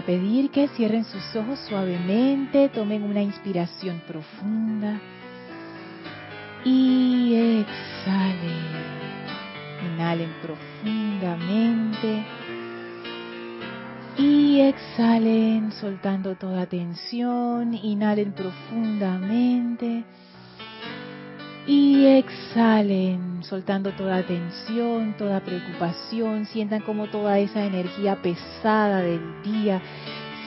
a pedir que cierren sus ojos suavemente, tomen una inspiración profunda y exhalen. Inhalen profundamente y exhalen soltando toda tensión. Inhalen profundamente y exhalen soltando toda tensión, toda preocupación. Sientan como toda esa energía pesada del día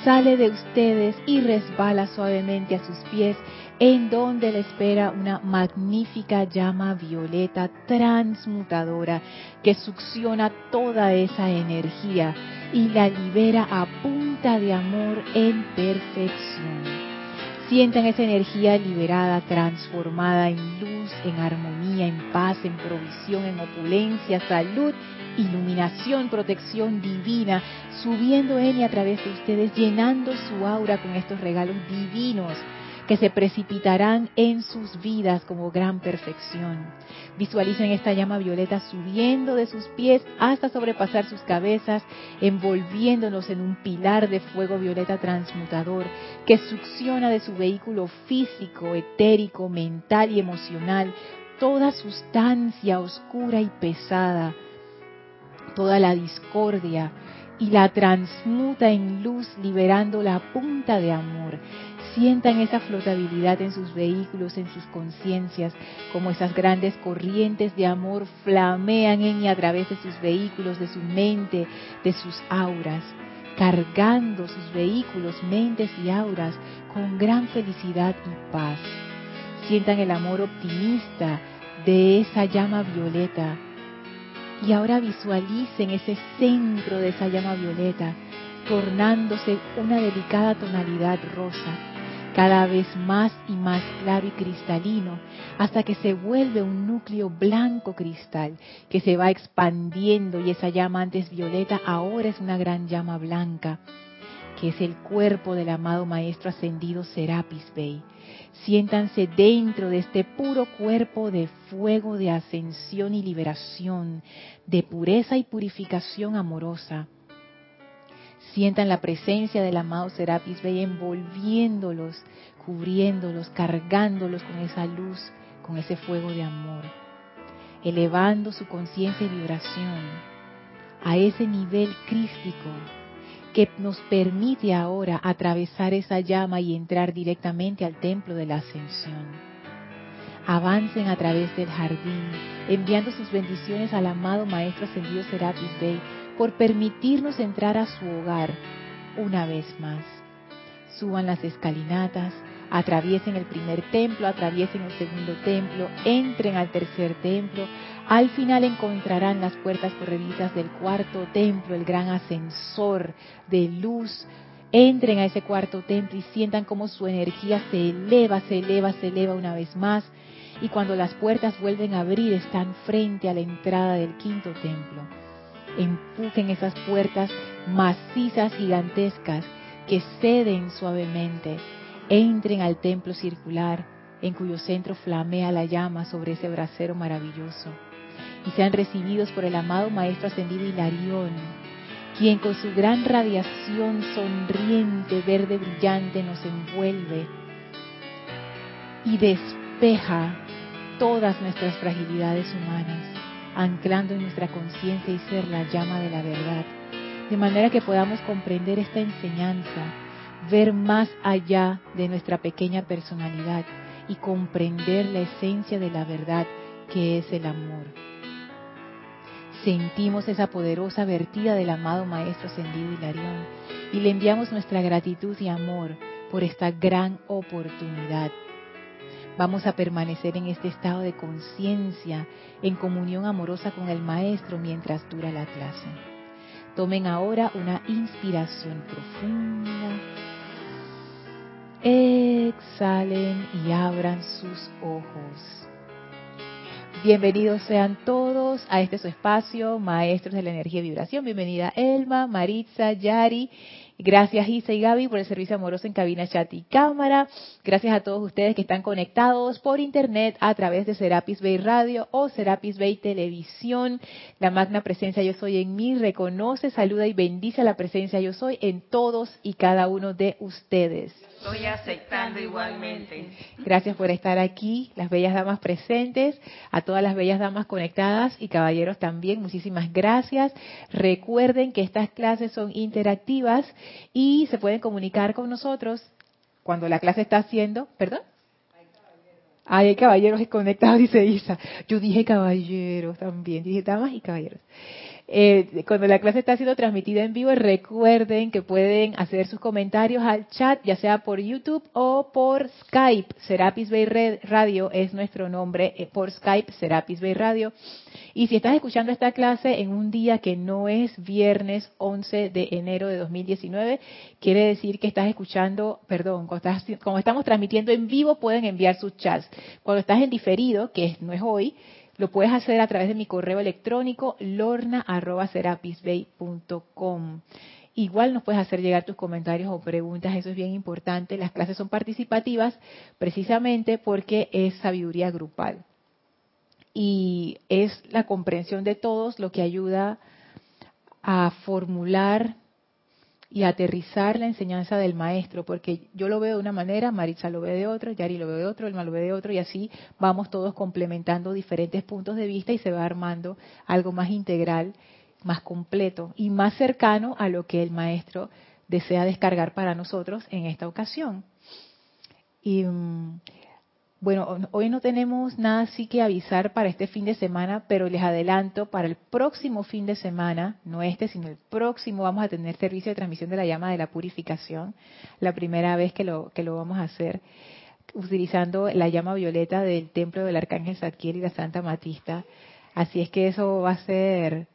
sale de ustedes y resbala suavemente a sus pies en donde le espera una magnífica llama violeta transmutadora que succiona toda esa energía y la libera a punta de amor en perfección. Sientan esa energía liberada, transformada en luz, en armonía, en paz, en provisión, en opulencia, salud, iluminación, protección divina, subiendo en y a través de ustedes, llenando su aura con estos regalos divinos que se precipitarán en sus vidas como gran perfección. Visualicen esta llama violeta subiendo de sus pies hasta sobrepasar sus cabezas, envolviéndonos en un pilar de fuego violeta transmutador que succiona de su vehículo físico, etérico, mental y emocional toda sustancia oscura y pesada, toda la discordia, y la transmuta en luz liberando la punta de amor. Sientan esa flotabilidad en sus vehículos, en sus conciencias, como esas grandes corrientes de amor flamean en y a través de sus vehículos, de su mente, de sus auras, cargando sus vehículos, mentes y auras con gran felicidad y paz. Sientan el amor optimista de esa llama violeta y ahora visualicen ese centro de esa llama violeta tornándose una delicada tonalidad rosa, cada vez más y más claro y cristalino, hasta que se vuelve un núcleo blanco cristal que se va expandiendo y esa llama antes violeta ahora es una gran llama blanca, que es el cuerpo del amado Maestro Ascendido Serapis Bey Siéntanse dentro de este puro cuerpo de fuego de ascensión y liberación, de pureza y purificación amorosa. Sientan la presencia del amado Serapis Bey envolviéndolos, cubriéndolos, cargándolos con esa luz, con ese fuego de amor, elevando su conciencia y vibración a ese nivel crístico que nos permite ahora atravesar esa llama y entrar directamente al templo de la ascensión. Avancen a través del jardín, enviando sus bendiciones al amado Maestro Ascendido Serapis Bey por permitirnos entrar a su hogar una vez más. Suban las escalinatas, atraviesen el primer templo, atraviesen el segundo templo, entren al tercer templo, al final encontrarán las puertas corredizas del cuarto templo, el gran ascensor de luz. Entren a ese cuarto templo y sientan cómo su energía se eleva, se eleva, se eleva una vez más. Y cuando las puertas vuelven a abrir, están frente a la entrada del quinto templo. Empujen esas puertas macizas, gigantescas, que ceden suavemente. Entren al templo circular, en cuyo centro flamea la llama sobre ese brasero maravilloso y sean recibidos por el amado Maestro Ascendido Hilarión, quien con su gran radiación sonriente, verde brillante nos envuelve y despeja todas nuestras fragilidades humanas, anclando en nuestra conciencia y ser la llama de la verdad, de manera que podamos comprender esta enseñanza, ver más allá de nuestra pequeña personalidad y comprender la esencia de la verdad que es el amor sentimos esa poderosa vertida del amado Maestro Ascendido Hilarión y le enviamos nuestra gratitud y amor por esta gran oportunidad. Vamos a permanecer en este estado de conciencia, en comunión amorosa con el Maestro mientras dura la clase. Tomen ahora una inspiración profunda. Exhalen y abran sus ojos. Bienvenidos sean todos a este su espacio, Maestros de la Energía y Vibración. Bienvenida Elma, Maritza, Yari. Gracias Isa y Gaby por el servicio amoroso en cabina, chat y cámara. Gracias a todos ustedes que están conectados por internet a través de Serapis Bay Radio o Serapis Bay Televisión. La magna presencia yo soy en mí reconoce, saluda y bendice a la presencia yo soy en todos y cada uno de ustedes. Estoy aceptando igualmente. Gracias por estar aquí, las bellas damas presentes, a todas las bellas damas conectadas y caballeros también, muchísimas gracias. Recuerden que estas clases son interactivas y se pueden comunicar con nosotros cuando la clase está haciendo, ¿perdón? hay caballeros conectados, dice Isa. Yo dije caballeros también, dije damas y caballeros. Eh, cuando la clase está siendo transmitida en vivo, recuerden que pueden hacer sus comentarios al chat, ya sea por YouTube o por Skype. Serapis Bay Radio es nuestro nombre eh, por Skype, Serapis Bay Radio. Y si estás escuchando esta clase en un día que no es viernes 11 de enero de 2019, quiere decir que estás escuchando, perdón, como estamos transmitiendo en vivo, pueden enviar sus chats. Cuando estás en diferido, que no es hoy, lo puedes hacer a través de mi correo electrónico lorna.serapisbay.com. Igual nos puedes hacer llegar tus comentarios o preguntas, eso es bien importante. Las clases son participativas precisamente porque es sabiduría grupal. Y es la comprensión de todos lo que ayuda a formular y aterrizar la enseñanza del maestro, porque yo lo veo de una manera, Maritza lo ve de otra, Yari lo ve de otro, Elma lo ve de otro, y así vamos todos complementando diferentes puntos de vista y se va armando algo más integral, más completo y más cercano a lo que el maestro desea descargar para nosotros en esta ocasión. Y mm, bueno, hoy no tenemos nada así que avisar para este fin de semana, pero les adelanto, para el próximo fin de semana, no este, sino el próximo, vamos a tener servicio de transmisión de la llama de la purificación, la primera vez que lo, que lo vamos a hacer, utilizando la llama violeta del templo del Arcángel Zadkiel y la Santa Matista. Así es que eso va a ser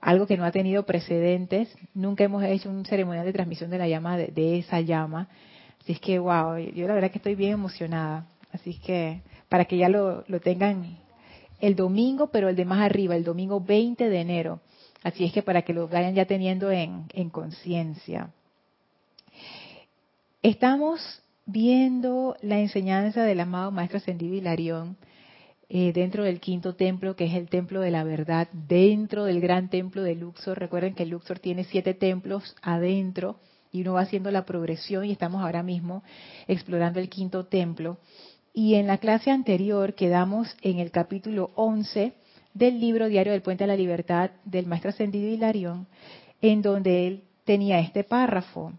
algo que no ha tenido precedentes. Nunca hemos hecho un ceremonial de transmisión de la llama, de, de esa llama. Así es que, wow, yo la verdad que estoy bien emocionada Así que para que ya lo, tengan el domingo, pero el de más arriba, el domingo 20 de enero. Así es que para que lo vayan ya teniendo en, conciencia. Estamos viendo la enseñanza del amado Maestro Ascendido Hilarión eh, dentro del quinto templo, que es el templo de la verdad, dentro del gran templo de Luxor. Recuerden que Luxor tiene siete templos adentro y uno va haciendo la progresión y estamos ahora mismo explorando el quinto templo. Y en la clase anterior quedamos en el capítulo 11 del libro Diario del Puente a la Libertad del Maestro Ascendido Hilarión, en donde él tenía este párrafo.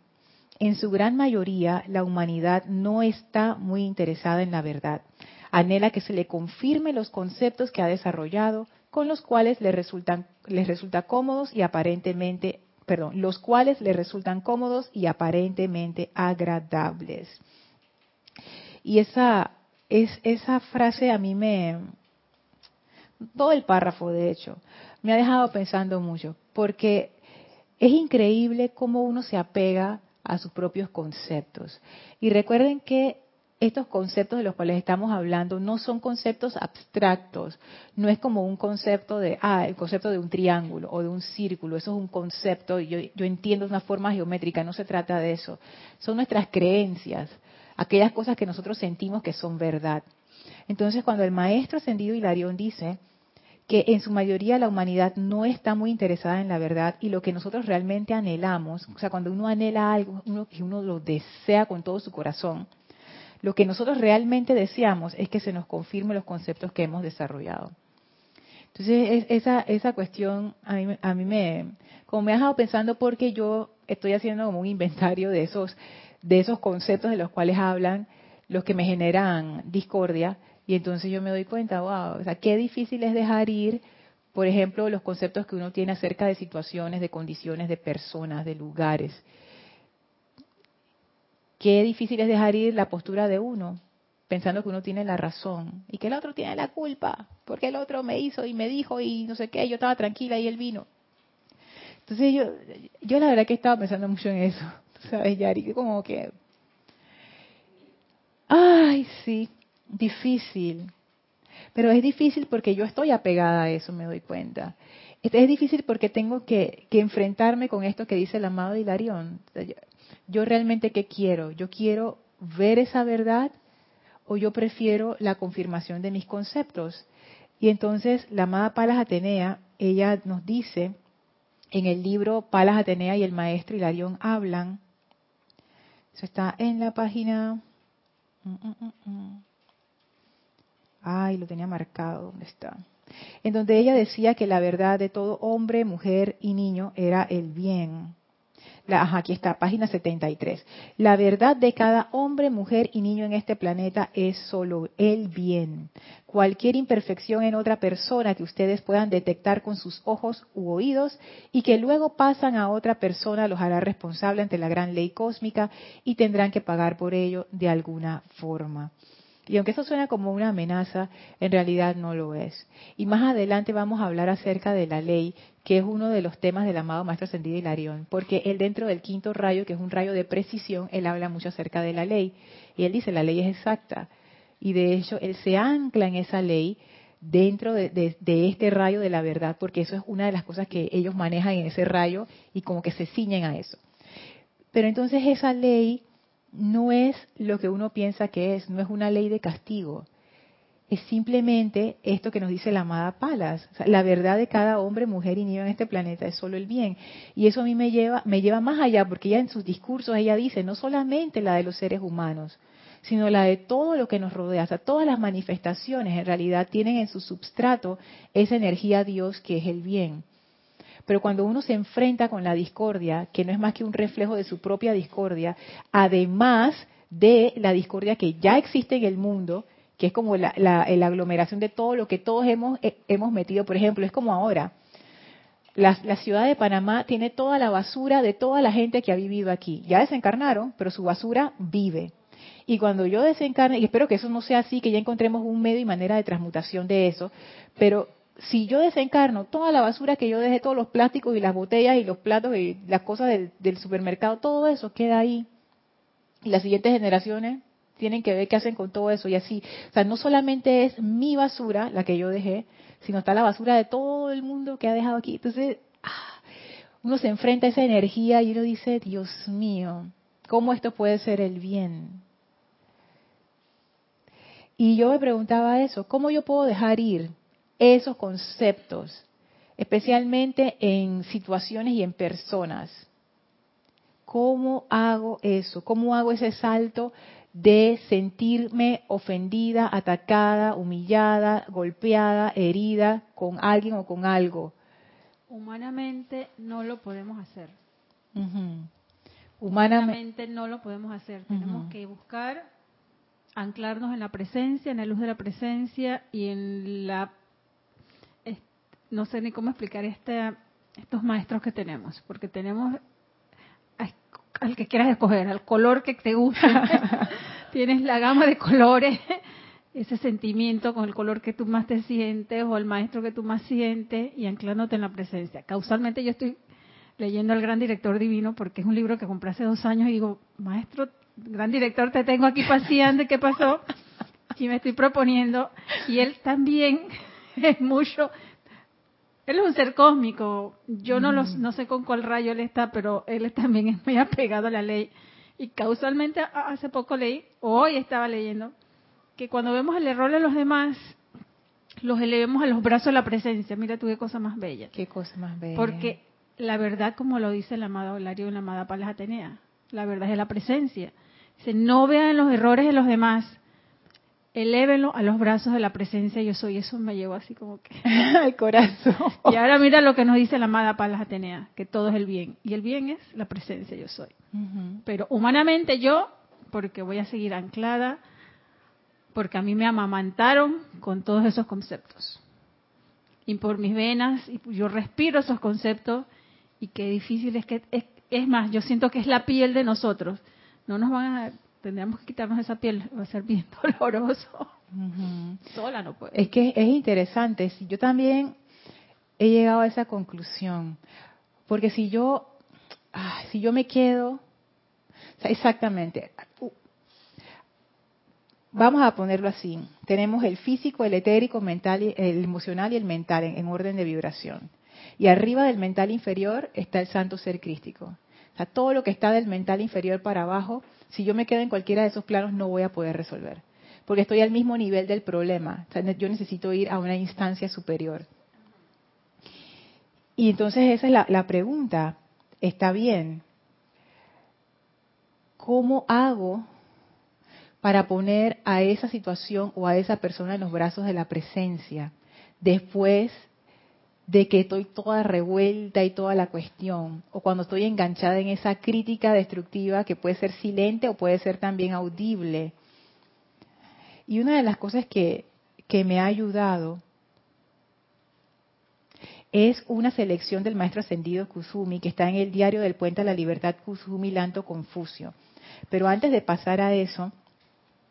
En su gran mayoría, la humanidad no está muy interesada en la verdad. Anhela que se le confirme los conceptos que ha desarrollado, con los cuales le resultan, les resulta cómodos y aparentemente, perdón, los cuales le resultan cómodos y aparentemente agradables. Y esa es, esa frase a mí me, todo el párrafo de hecho, me ha dejado pensando mucho, porque es increíble cómo uno se apega a sus propios conceptos. Y recuerden que estos conceptos de los cuales estamos hablando no son conceptos abstractos, no es como un concepto de, ah, el concepto de un triángulo o de un círculo, eso es un concepto, yo, yo entiendo una forma geométrica, no se trata de eso, son nuestras creencias, aquellas cosas que nosotros sentimos que son verdad. Entonces, cuando el maestro ascendido Hilarión dice que en su mayoría la humanidad no está muy interesada en la verdad y lo que nosotros realmente anhelamos, o sea, cuando uno anhela algo, uno, que uno lo desea con todo su corazón, lo que nosotros realmente deseamos es que se nos confirme los conceptos que hemos desarrollado. Entonces, esa, esa cuestión a mí, a mí me, como me ha dejado pensando porque yo estoy haciendo como un inventario de esos de esos conceptos de los cuales hablan los que me generan discordia y entonces yo me doy cuenta, wow, o sea, qué difícil es dejar ir, por ejemplo, los conceptos que uno tiene acerca de situaciones, de condiciones, de personas, de lugares. Qué difícil es dejar ir la postura de uno, pensando que uno tiene la razón y que el otro tiene la culpa, porque el otro me hizo y me dijo y no sé qué, yo estaba tranquila y él vino. Entonces yo, yo la verdad que estaba pensando mucho en eso. ¿Sabes, Yari? Como que, ay, sí, difícil. Pero es difícil porque yo estoy apegada a eso, me doy cuenta. Es difícil porque tengo que, enfrentarme con esto que dice el amado Hilarión. yo realmente qué quiero? Yo quiero ver esa verdad o yo prefiero la confirmación de mis conceptos. Y entonces la amada Palas Atenea, ella nos dice en el libro Palas Atenea y el maestro Hilarión hablan, eso está en la página... Mm, mm, mm, Ay, lo tenía marcado, ¿dónde está? En donde ella decía que la verdad de todo hombre, mujer y niño era el bien. La, aquí está, página 73. La verdad de cada hombre, mujer y niño en este planeta es solo el bien. Cualquier imperfección en otra persona que ustedes puedan detectar con sus ojos u oídos y que luego pasan a otra persona los hará responsable ante la gran ley cósmica y tendrán que pagar por ello de alguna forma. Y aunque eso suena como una amenaza, en realidad no lo es. Y más adelante vamos a hablar acerca de la ley, que es uno de los temas del amado Maestro Ascendido Hilarión, porque él dentro del quinto rayo, que es un rayo de precisión, él habla mucho acerca de la ley. Y él dice, la ley es exacta. Y de hecho, él se ancla en esa ley dentro de, de este rayo de la verdad, porque eso es una de las cosas que ellos manejan en ese rayo y como que se ciñen a eso. Pero entonces esa ley no es lo que uno piensa que es, no es una ley de castigo. Es simplemente esto que nos dice la amada Palas. la verdad de cada hombre, mujer y niño en este planeta es solo el bien. Y eso a mí me lleva, me lleva más allá, porque ella en sus discursos ella dice, no solamente la de los seres humanos, sino la de todo lo que nos rodea. O sea, todas las manifestaciones en realidad tienen en su substrato esa energía Dios que es el bien. Pero cuando uno se enfrenta con la discordia, que no es más que un reflejo de su propia discordia, además de la discordia que ya existe en el mundo, que es como la, aglomeración de todo lo que todos hemos, eh, hemos metido, por ejemplo, es como ahora. La, la, ciudad de Panamá tiene toda la basura de toda la gente que ha vivido aquí. Ya desencarnaron, pero su basura vive. Y cuando yo desencarne, y espero que eso no sea así, que ya encontremos un medio y manera de transmutación de eso, pero si yo desencarno toda la basura que yo dejé, todos los plásticos y las botellas y los platos y las cosas del, supermercado, todo eso queda ahí. Y las siguientes generaciones tienen que ver qué hacen con todo eso y así. O sea, no solamente es mi basura la que yo dejé, sino está la basura de todo el mundo que ha dejado aquí. Entonces, ah, uno se enfrenta a esa energía y uno dice, Dios mío, ¿cómo esto puede ser el bien? Y yo me preguntaba eso, ¿cómo yo puedo dejar ir esos conceptos, especialmente en situaciones y en personas. ¿Cómo hago eso? ¿Cómo hago ese salto de sentirme ofendida, atacada, humillada, golpeada, herida con alguien o con algo? Humanamente no lo podemos hacer. Humanamente no lo podemos hacer. Tenemos que buscar anclarnos en la presencia, en la luz de la presencia y en la no sé ni cómo explicar este, estos maestros que tenemos, porque tenemos al que quieras escoger, al color que te gusta. Tienes la gama de colores, ese sentimiento con el color que tú más te sientes o el maestro que tú más sientes y anclándote en la presencia. Causalmente yo estoy leyendo al gran director divino porque es un libro que compré hace dos años y digo, maestro, gran director, te tengo aquí paseando, ¿qué pasó? Y me estoy proponiendo y él también es mucho él es un ser cósmico. Yo no, los, no sé con cuál rayo él está, pero él también es muy apegado a la ley. Y causalmente hace poco leí, hoy estaba leyendo, que cuando vemos el error de los demás, los elevemos a los brazos de la presencia. Mira tú qué cosa más bella. Qué cosa más bella. Porque la verdad, como lo dice el amado Hilario y la amada Palas Atenea, la verdad es la presencia. Dice, no vean los errores de los demás, elévenlo a los brazos de la presencia yo soy. Eso me llevó así como que al corazón. Y ahora mira lo que nos dice la amada Palas Atenea, que todo es el bien. Y el bien es la presencia yo soy. Pero humanamente yo, porque voy a seguir anclada, porque a mí me amamantaron con todos esos conceptos. Y por mis venas, y yo respiro esos conceptos, y qué difícil es que, es, es más, yo siento que es la piel de nosotros. No nos van a tendríamos que quitarnos esa piel, va a ser bien doloroso. Sola no puede. Es que es interesante, yo también he llegado a esa conclusión, porque si yo, si yo me quedo, exactamente, vamos a ponerlo así, tenemos el físico, el etérico, mental, el emocional y el mental en orden de vibración. Y arriba del mental inferior está el santo ser crístico. O sea, todo lo que está del mental inferior para abajo, si yo me quedo en cualquiera de esos planos, no voy a poder resolver. Porque estoy al mismo nivel del problema. Yo necesito ir a una instancia superior. Y entonces esa es la, la pregunta. Está bien. ¿Cómo hago para poner a esa situación o a esa persona en los brazos de la presencia después de que estoy toda revuelta y toda la cuestión, o cuando estoy enganchada en esa crítica destructiva que puede ser silente o puede ser también audible. Y una de las cosas que, que me ha ayudado es una selección del maestro ascendido Kusumi que está en el diario del Puente a la Libertad Kusumi Lanto Confucio. Pero antes de pasar a eso,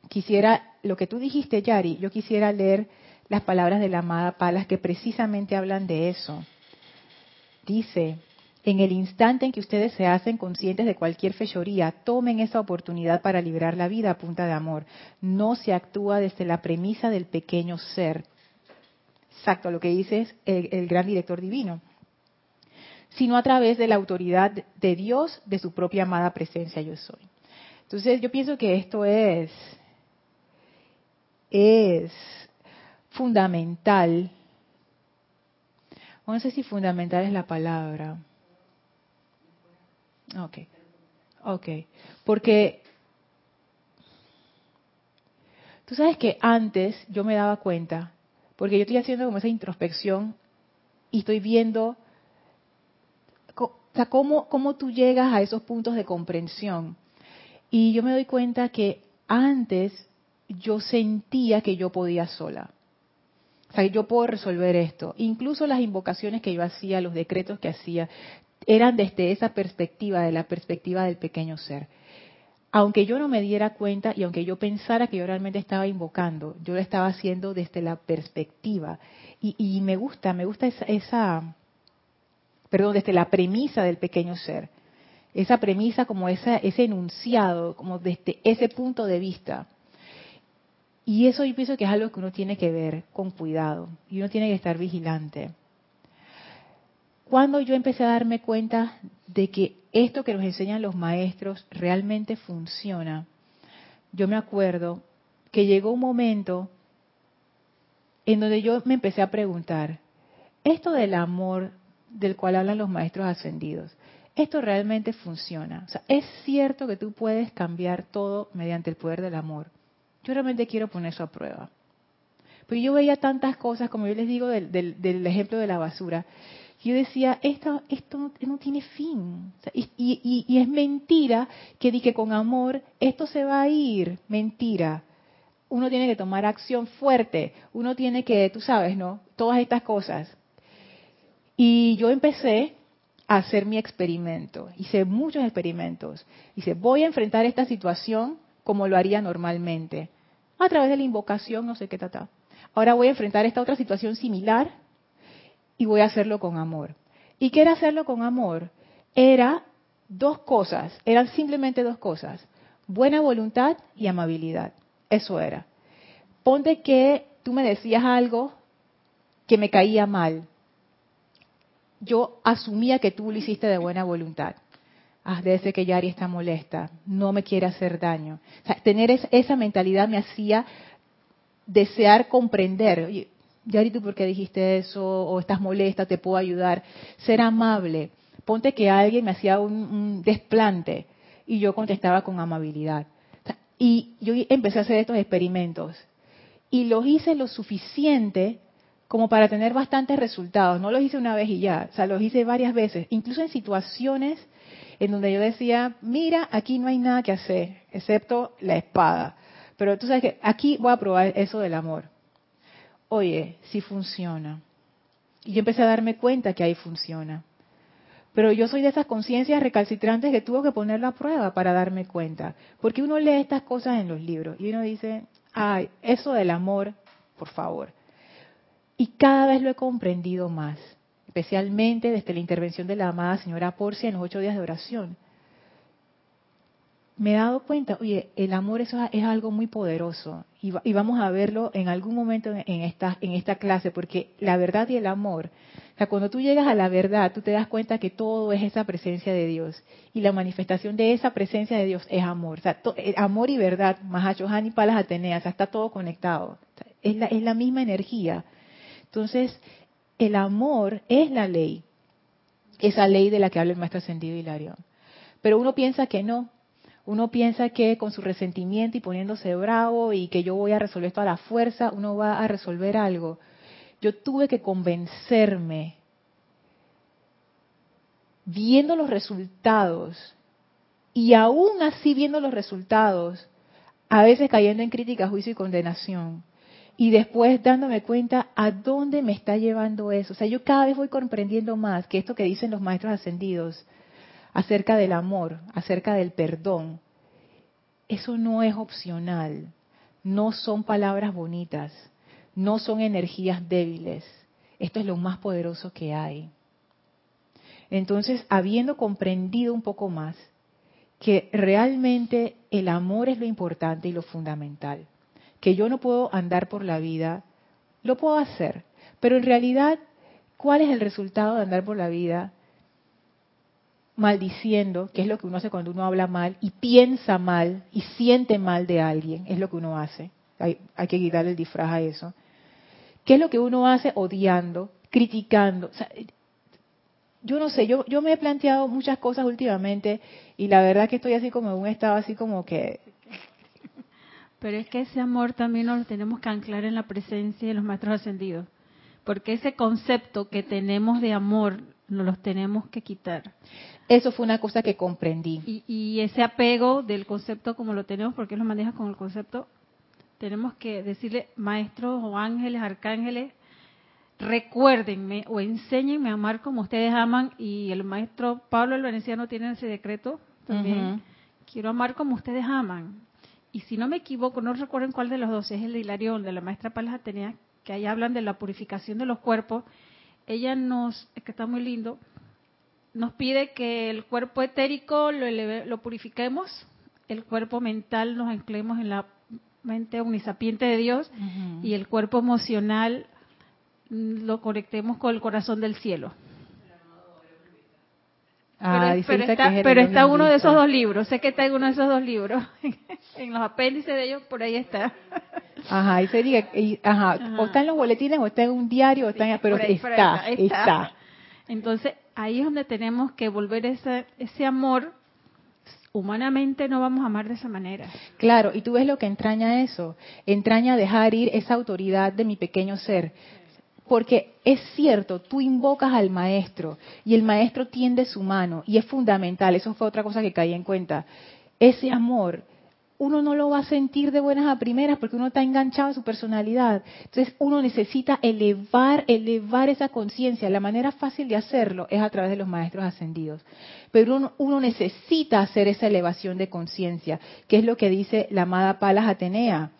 quisiera, lo que tú dijiste, Yari, yo quisiera leer las palabras de la amada Palas que precisamente hablan de eso. Dice, en el instante en que ustedes se hacen conscientes de cualquier fechoría, tomen esa oportunidad para liberar la vida a punta de amor. No se actúa desde la premisa del pequeño ser. Exacto, lo que dice el, el gran director divino. Sino a través de la autoridad de Dios, de su propia amada presencia yo soy. Entonces yo pienso que esto es es fundamental. No sé si fundamental es la palabra. Ok, ok. Porque tú sabes que antes yo me daba cuenta, porque yo estoy haciendo como esa introspección y estoy viendo o sea, cómo, cómo tú llegas a esos puntos de comprensión. Y yo me doy cuenta que antes yo sentía que yo podía sola. O sea, yo puedo resolver esto. Incluso las invocaciones que yo hacía, los decretos que hacía, eran desde esa perspectiva, de la perspectiva del pequeño ser. Aunque yo no me diera cuenta y aunque yo pensara que yo realmente estaba invocando, yo lo estaba haciendo desde la perspectiva. Y, me gusta, me gusta esa, esa, perdón, desde la premisa del pequeño ser. Esa premisa como esa, ese enunciado, como desde ese punto de vista. Y eso yo pienso que es algo que uno tiene que ver con cuidado y uno tiene que estar vigilante. Cuando yo empecé a darme cuenta de que esto que nos enseñan los maestros realmente funciona, yo me acuerdo que llegó un momento en donde yo me empecé a preguntar, esto del amor del cual hablan los maestros ascendidos, esto realmente funciona. O sea, es cierto que tú puedes cambiar todo mediante el poder del amor. Yo realmente quiero poner eso a prueba. Porque yo veía tantas cosas, como yo les digo del, ejemplo de la basura. Yo decía, esto, esto no, tiene fin. y, es mentira que di que con amor esto se va a ir. Mentira. Uno tiene que tomar acción fuerte. Uno tiene que, tú sabes, ¿no? Todas estas cosas. Y yo empecé a hacer mi experimento. Hice muchos experimentos. Dice, voy a enfrentar esta situación como lo haría normalmente a través de la invocación, no sé qué tata. Ahora voy a enfrentar esta otra situación similar y voy a hacerlo con amor. ¿Y qué era hacerlo con amor? Era dos cosas, eran simplemente dos cosas, buena voluntad y amabilidad. Eso era. Ponte que tú me decías algo que me caía mal. Yo asumía que tú lo hiciste de buena voluntad ah, debe ser que Yari está molesta, no me quiere hacer daño. tener esa mentalidad me hacía desear comprender. Yari, ¿tú por qué dijiste eso? ¿O estás molesta? ¿Te puedo ayudar? Ser amable. Ponte que alguien me hacía un, desplante y yo contestaba con amabilidad. y yo empecé a hacer estos experimentos. Y los hice lo suficiente como para tener bastantes resultados. No los hice una vez y ya, o sea, los hice varias veces, incluso en situaciones en donde yo decía, mira, aquí no hay nada que hacer, excepto la espada. Pero tú sabes que aquí voy a probar eso del amor. Oye, sí funciona. Y yo empecé a darme cuenta que ahí funciona. Pero yo soy de esas conciencias recalcitrantes que tuvo que ponerlo a prueba para darme cuenta. Porque uno lee estas cosas en los libros y uno dice, ay, eso del amor, por favor. Y cada vez lo he comprendido más especialmente desde la intervención de la amada señora Porcia en los ocho días de oración. me he dado cuenta, oye, el amor eso es algo muy poderoso y, vamos a verlo en algún momento en, esta, clase, porque la verdad y el amor, o sea, cuando tú llegas a la verdad, tú te das cuenta que todo es esa presencia de Dios y la manifestación de esa presencia de Dios es amor, o sea, eh, amor y verdad, Mahachohan y Palas Ateneas, está todo conectado, es, la, es la misma energía. Entonces, el amor es la ley, esa ley de la que habla el maestro ascendido Hilario. Pero uno piensa que no, uno piensa que con su resentimiento y poniéndose bravo y que yo voy a resolver esto a la fuerza, uno va a resolver algo. Yo tuve que convencerme, viendo los resultados, y aún así viendo los resultados, a veces cayendo en crítica, juicio y condenación, y después dándome cuenta a dónde me está llevando eso. O sea, yo cada vez voy comprendiendo más que esto que dicen los maestros ascendidos, acerca del amor, acerca del perdón, eso no es opcional, no son palabras bonitas, no son energías débiles, esto es lo más poderoso que hay. Entonces, habiendo comprendido un poco más que realmente el amor es lo importante y lo fundamental, que yo no puedo andar por la vida, lo puedo hacer, pero en realidad, ¿cuál es el resultado de andar por la vida maldiciendo, que es lo que uno hace cuando uno habla mal y piensa mal y siente mal de alguien, es lo que uno hace. Hay, que quitarle el disfraz a eso. ¿Qué es lo que uno hace odiando, criticando? yo no sé, yo, yo me he planteado muchas cosas últimamente y la verdad que estoy así como en un estado así como que... Pero es que ese amor también nos lo tenemos que anclar en la presencia de los maestros ascendidos. Porque ese concepto que tenemos de amor nos los tenemos que quitar. Eso fue una cosa que comprendí. Y, ese apego del concepto como lo tenemos, porque lo maneja con el concepto, tenemos que decirle, maestros o ángeles, arcángeles, recuérdenme o enséñenme a amar como ustedes aman. Y el maestro Pablo el Veneciano tiene ese decreto también. Quiero amar como ustedes aman. Y si no me equivoco, no recuerdo cuál de los dos, es el de Hilarión, de la maestra Palas Atenea, que ahí hablan de la purificación de los cuerpos. Ella nos, es que está muy lindo, nos pide que el cuerpo etérico lo, lo purifiquemos, el cuerpo mental nos anclemos en la mente unisapiente de Dios y el cuerpo emocional lo conectemos con el corazón del cielo. Ah, pero, está, uno de esos dos libros, sé que está en uno de esos dos libros, en los apéndices de ellos, por ahí está. Ajá, y se diga, ajá, o está en los boletines, o está en un diario, o está en, pero está, está. Entonces, ahí es donde tenemos que volver ese, ese amor. Humanamente no vamos a amar de esa manera. Claro, y tú ves lo que entraña eso. Entraña dejar ir esa autoridad de mi pequeño ser. Porque es cierto, tú invocas al maestro y el maestro tiende su mano y es fundamental, eso fue otra cosa que caí en cuenta. Ese amor uno no lo va a sentir de buenas a primeras porque uno está enganchado a su personalidad. Entonces uno necesita elevar, elevar esa conciencia. La manera fácil de hacerlo es a través de los maestros ascendidos. Pero uno, uno necesita hacer esa elevación de conciencia, que es lo que dice la amada Palas Atenea.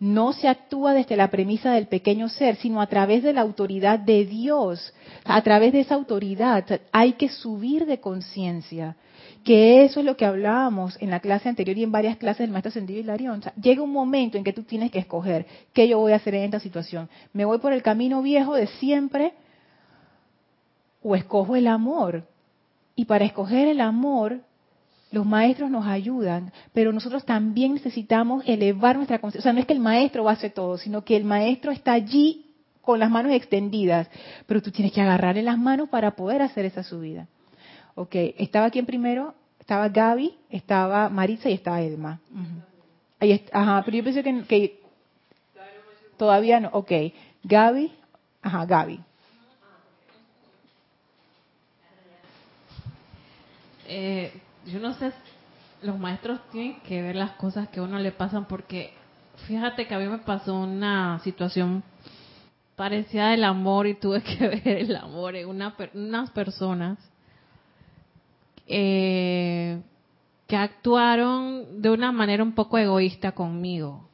No se actúa desde la premisa del pequeño ser, sino a través de la autoridad de Dios. A través de esa autoridad hay que subir de conciencia que eso es lo que hablábamos en la clase anterior y en varias clases del maestro Ascendido Hilarión. O llega un momento en que tú tienes que escoger qué yo voy a hacer en esta situación. ¿Me voy por el camino viejo de siempre o escojo el amor? Y para escoger el amor, los maestros nos ayudan, pero nosotros también necesitamos elevar nuestra conciencia. O sea, no es que el maestro va a hacer todo, sino que el maestro está allí con las manos extendidas, pero tú tienes que agarrarle las manos para poder hacer esa subida. Ok, estaba en primero, estaba Gaby, estaba Marisa y estaba Edma. Ahí ajá, pero yo pensé que, todavía no. Ok, Gaby, ajá, Gaby. Eh, yo no sé, los maestros tienen que ver las cosas que a uno le pasan porque fíjate que a mí me pasó una situación parecida del amor y tuve que ver el amor en una, unas personas eh, que actuaron de una manera un poco egoísta conmigo.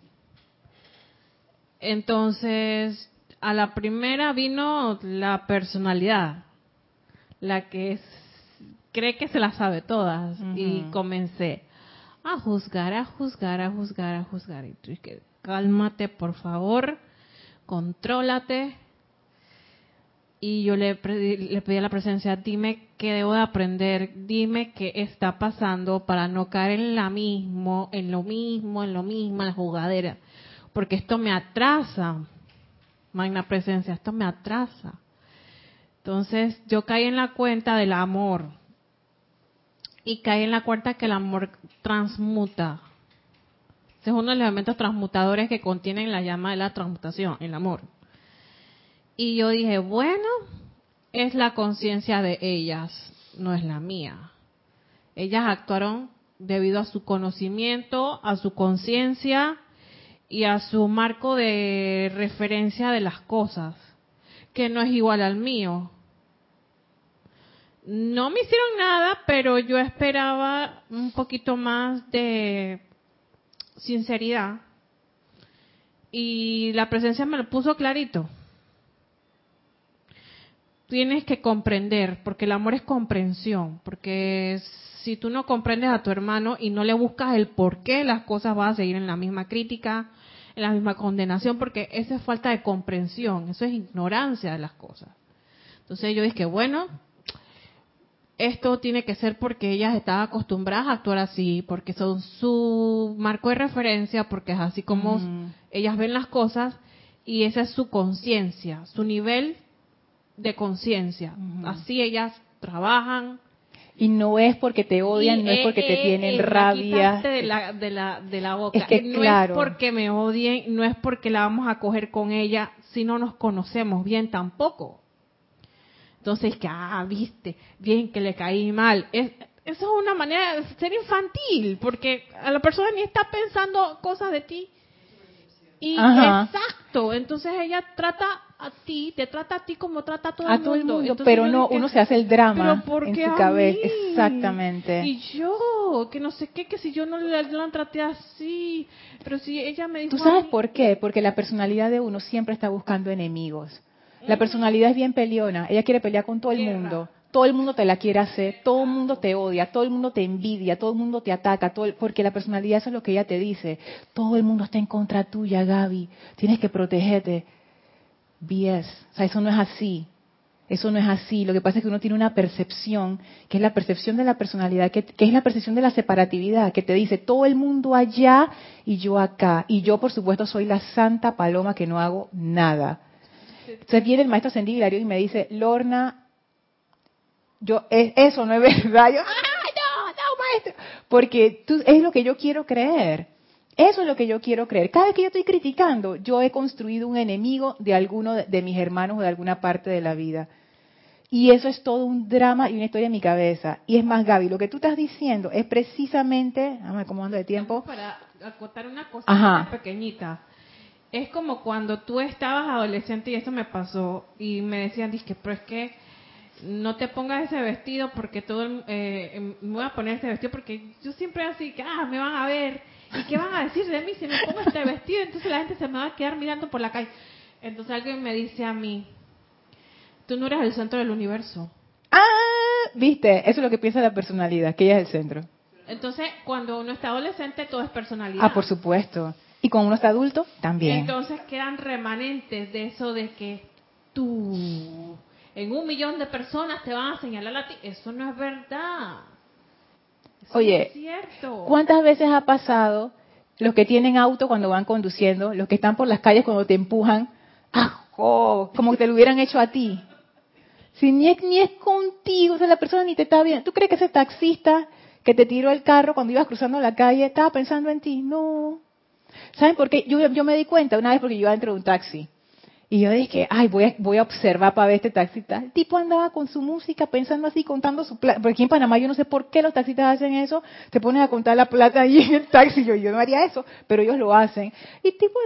Entonces, a la primera vino la personalidad, la que cree que se la sabe todas, y comencé. a juzgar, a juzgar, a juzgar, a juzgar. Y tú que cálmate, por favor, contrólate. Y yo le, le pedí a la presencia, dime qué debo de aprender, dime qué está pasando para no caer en la mismo, en lo mismo, en lo mismo, en la jugadera. Porque esto me atrasa, magna presencia, esto me atrasa. Entonces yo caí en la cuenta del amor. Y caí en la cuenta que el amor transmuta. Ese es uno de los elementos transmutadores que contienen la llama de la transmutación, el amor. Y yo dije, bueno, es la conciencia de ellas, no es la mía. Ellas actuaron debido a su conocimiento, a su conciencia y a su marco de referencia de las cosas, que no es igual al mío. No me hicieron nada, pero yo esperaba un poquito más de sinceridad. Y la presencia me lo puso clarito. Tienes que comprender, porque el amor es comprensión, porque si tú no comprendes a tu hermano y no le buscas el por qué, las cosas van a seguir en la misma crítica, en la misma condenación, porque eso es falta de comprensión, eso es ignorancia de las cosas. Entonces yo dije, bueno, esto tiene que ser porque ellas estaban acostumbradas a actuar así, porque son su marco de referencia, porque es así como ellas ven las cosas y esa es su conciencia, su nivel de conciencia. Así ellas trabajan. Y no es porque te odian, no es porque te tienen rabia. De la, de, la, de la boca. Es que, no es porque me odien, no es porque la vamos a coger con ella si no nos conocemos bien tampoco. Entonces, que, ah, viste, bien que le caí mal. Es, eso es una manera de ser infantil, porque a la persona ni está pensando cosas de ti. Y exacto, entonces ella trata a ti, te trata a ti como trata a todo, el, mundo. pero no, uno se hace el drama en su cabeza. Exactamente. Y yo, que no sé qué, que si yo no la, traté así, pero si ella me dijo... ¿Tú sabes por qué? Porque la personalidad de uno siempre está buscando enemigos. La personalidad es bien peleona, ella quiere pelear con todo el mundo. Todo el mundo te la quiere hacer, todo el mundo te odia, todo el mundo te envidia, todo el mundo te ataca, todo porque la personalidad eso es lo que ella te dice. Todo el mundo está en contra tuya, Gaby. Tienes que protegerte. BS. O sea, eso no es así. Eso no es así. Lo que pasa es que uno tiene una percepción, que es la percepción de la personalidad, que, que, es la percepción de la separatividad, que te dice todo el mundo allá y yo acá. Y yo, por supuesto, soy la santa paloma que no hago nada. Entonces viene el maestro ascendido y me dice, Lorna, yo, eso no es verdad. Yo, ¡ay, no, no, maestro! Porque tú, es lo que yo quiero creer. Eso es lo que yo quiero creer. Cada vez que yo estoy criticando, yo he construido un enemigo de alguno de, mis hermanos o de alguna parte de la vida. Y eso es todo un drama y una historia en mi cabeza. Y es más, Gaby, lo que tú estás diciendo es precisamente, vamos cómo ando de tiempo. Para acotar una cosa pequeñita es como cuando tú estabas adolescente y eso me pasó y me decían, dije, pero es que no te pongas ese vestido porque todo eh, em, me voy a poner ese vestido porque yo siempre así que ah me van a ver y qué van a decir de mí si me pongo este vestido entonces la gente se me va a quedar mirando por la calle. Entonces alguien me dice a mí tú no eres el centro del universo ah viste eso es lo que piensa la personalidad que ella es el centro. Entonces cuando uno está adolescente todo es personalidad. Ah por supuesto y cuando uno está adulto, también. Entonces quedan remanentes de eso de que tú, en un millón de personas te van a señalar a ti. Eso no es verdad. Oye, ¿cuántas veces ha pasado los que tienen auto cuando van conduciendo, los que están por las calles cuando te empujan, ¡ajo! como que te lo hubieran hecho a ti? Si ni es, ni es contigo, o sea, la persona ni te está viendo. ¿Tú crees que ese taxista que te tiró el carro cuando ibas cruzando la calle estaba pensando en ti? No. ¿Saben por qué? Yo, yo me di cuenta una vez porque yo iba dentro de un taxi. Y yo dije, ay, voy a, voy a observar para ver este taxista. El tipo andaba con su música, pensando así, contando su plata. Porque aquí en Panamá yo no sé por qué los taxistas hacen eso. Te ponen a contar la plata ahí en el taxi. Yo, yo no haría eso, pero ellos lo hacen. Y tipo,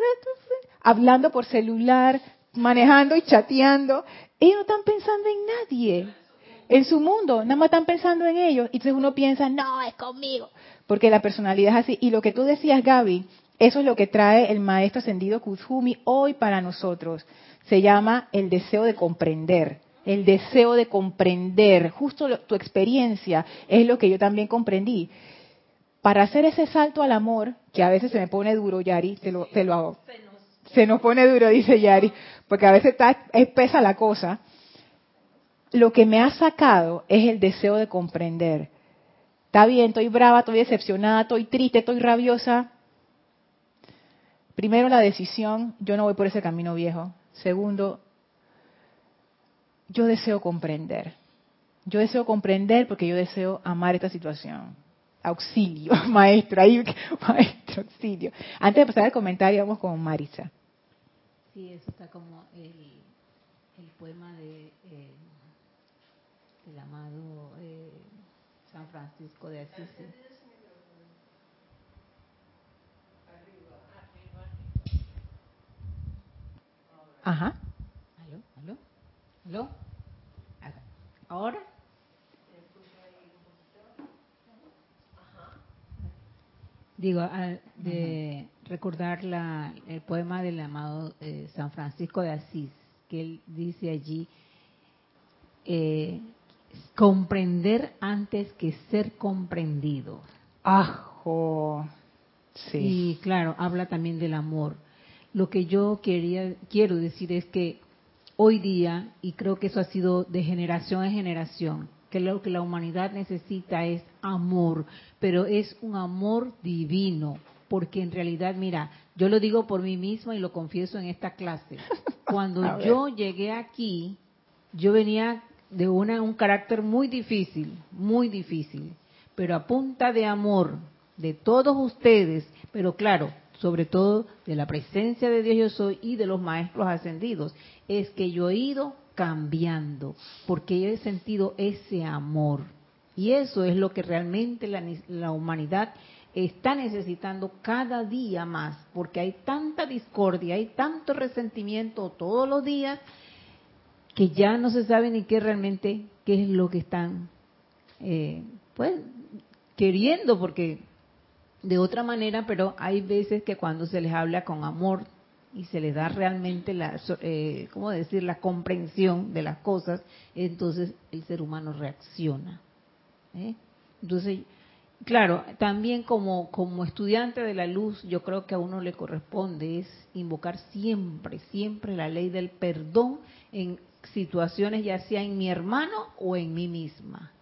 hablando por celular, manejando y chateando. Ellos no están pensando en nadie. En su mundo, nada más están pensando en ellos. Y entonces uno piensa, no, es conmigo. Porque la personalidad es así. Y lo que tú decías, Gaby, eso es lo que trae el maestro ascendido Kuzumi hoy para nosotros. Se llama el deseo de comprender. El deseo de comprender. Justo tu experiencia es lo que yo también comprendí. para hacer ese salto al amor, que a veces se me pone duro, Yari, te lo, te lo hago. Se nos pone duro, dice Yari, porque a veces está espesa la cosa. Lo que me ha sacado es el deseo de comprender. Está bien, estoy brava, estoy decepcionada, estoy triste, estoy rabiosa. Primero la decisión, yo no voy por ese camino viejo. Segundo, yo deseo comprender. Yo deseo comprender porque yo deseo amar esta situación. Auxilio, maestro, ahí, maestro, auxilio. Antes de pasar al comentario, vamos con Marisa. Sí, eso está como el, el poema de eh, el amado eh, San Francisco de Asís. Ajá. ¿Aló? ¿Aló? ¿Aló? ¿Ahora? Digo, de recordar la, el poema del amado eh, San Francisco de Asís, que él dice allí, eh, comprender antes que ser comprendido. Ajo. Sí. Y claro, habla también del amor. Lo que yo quería, quiero decir es que hoy día, y creo que eso ha sido de generación en generación, que lo que la humanidad necesita es amor, pero es un amor divino, porque en realidad, mira, yo lo digo por mí misma y lo confieso en esta clase. Cuando yo llegué aquí, yo venía de una, un carácter muy difícil, muy difícil, pero a punta de amor de todos ustedes, pero claro, sobre todo de la presencia de Dios yo soy y de los maestros ascendidos, es que yo he ido cambiando, porque yo he sentido ese amor. Y eso es lo que realmente la, la humanidad está necesitando cada día más, porque hay tanta discordia, hay tanto resentimiento todos los días, que ya no se sabe ni qué realmente, qué es lo que están, eh, pues, queriendo, porque de otra manera, pero hay veces que cuando se les habla con amor y se les da realmente la, eh, ¿cómo decir?, la comprensión de las cosas, entonces el ser humano reacciona. ¿eh? Entonces, claro, también como, como estudiante de la luz, yo creo que a uno le corresponde es invocar siempre, siempre la ley del perdón en situaciones ya sea en mi hermano o en mí misma.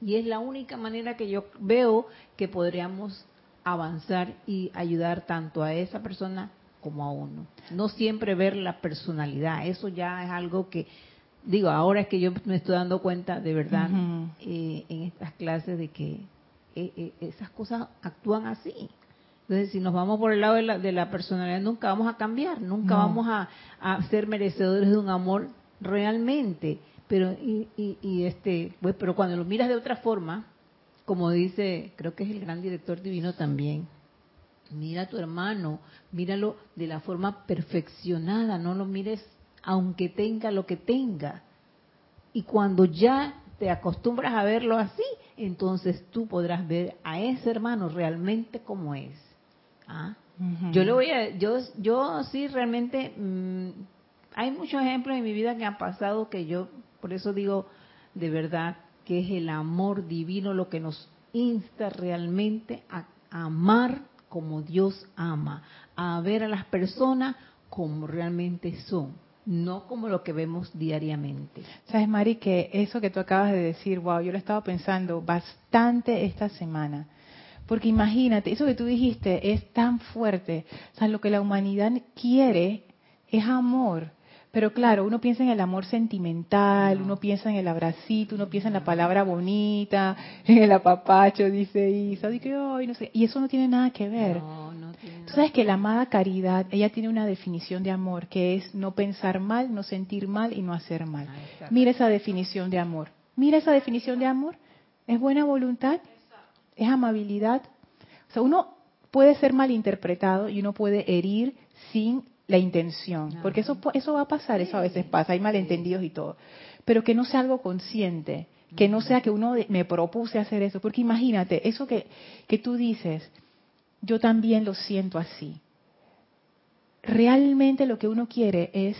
Y es la única manera que yo veo que podríamos avanzar y ayudar tanto a esa persona como a uno. No siempre ver la personalidad, eso ya es algo que, digo, ahora es que yo me estoy dando cuenta de verdad eh, en estas clases de que eh, eh, esas cosas actúan así. Entonces, si nos vamos por el lado de la, de la personalidad, nunca vamos a cambiar, nunca vamos a, a, ser merecedores de un amor realmente. Pero, y, y, y este, pues, pero cuando lo miras de otra forma, como dice, creo que es el gran director divino también, mira a tu hermano, míralo de la forma perfeccionada, no lo mires aunque tenga lo que tenga. Y cuando ya te acostumbras a verlo así, entonces tú podrás ver a ese hermano realmente como es. ¿Ah? Yo le voy a, yo, yo sí realmente, mmm, hay muchos ejemplos en mi vida que han pasado que yo, por eso digo, de verdad, que es el amor divino lo que nos insta realmente a amar como Dios ama, a ver a las personas como realmente son, no como lo que vemos diariamente. Sabes, Mari, que eso que tú acabas de decir, wow, yo lo he estado pensando bastante esta semana. Porque imagínate, eso que tú dijiste es tan fuerte. O lo que la humanidad quiere es amor. Pero claro, uno piensa en el amor sentimental, uno piensa en el abracito, uno piensa en la palabra bonita, en el apapacho, dice Isa, y, que, no sé. y eso no tiene nada que ver. No, no tiene Tú sabes que la amada caridad, ella tiene una definición de amor, que es no pensar mal, no sentir mal y no hacer mal. Mira esa definición de amor. Mira esa definición de amor. Es buena voluntad, es amabilidad. O sea, uno puede ser malinterpretado y uno puede herir sin la intención, porque eso eso va a pasar, eso a veces pasa, hay malentendidos y todo, pero que no sea algo consciente, que no sea que uno me propuse hacer eso, porque imagínate, eso que, que tú dices, yo también lo siento así. Realmente lo que uno quiere es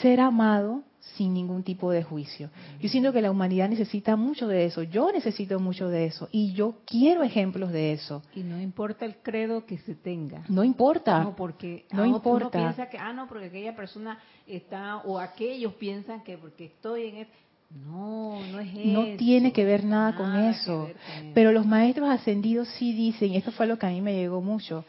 ser amado sin ningún tipo de juicio. Yo siento que la humanidad necesita mucho de eso, yo necesito mucho de eso y yo quiero ejemplos de eso. Y no importa el credo que se tenga. No importa. No, porque no ah, importa. Uno piensa que, ah, no, porque aquella persona está, o aquellos piensan que porque estoy en... no, no es eso. No tiene que ver nada, con, eso. Pero los maestros ascendidos sí dicen, y esto fue lo que a mí me llegó mucho,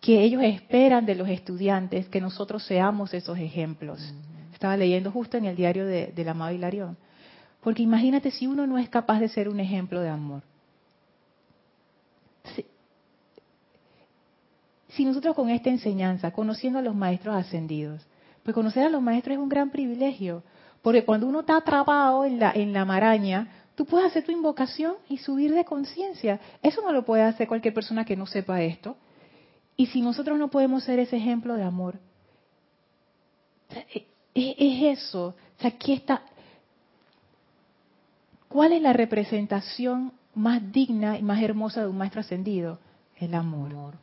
que ellos esperan de los estudiantes que nosotros seamos esos ejemplos. Estaba leyendo justo en el diario de, del amado Hilarión. Porque imagínate si uno no es capaz de ser un ejemplo de amor. Si, si nosotros con esta enseñanza, conociendo a los maestros ascendidos, pues conocer a los maestros es un gran privilegio, porque cuando uno está atrapado en la, en la maraña, tú puedes hacer tu invocación y subir de conciencia. Eso no lo puede hacer cualquier persona que no sepa esto. Y si nosotros no podemos ser ese ejemplo de amor, es, eso. O sea, aquí está. ¿Cuál es la representación más digna y más hermosa de un maestro ascendido? El amor.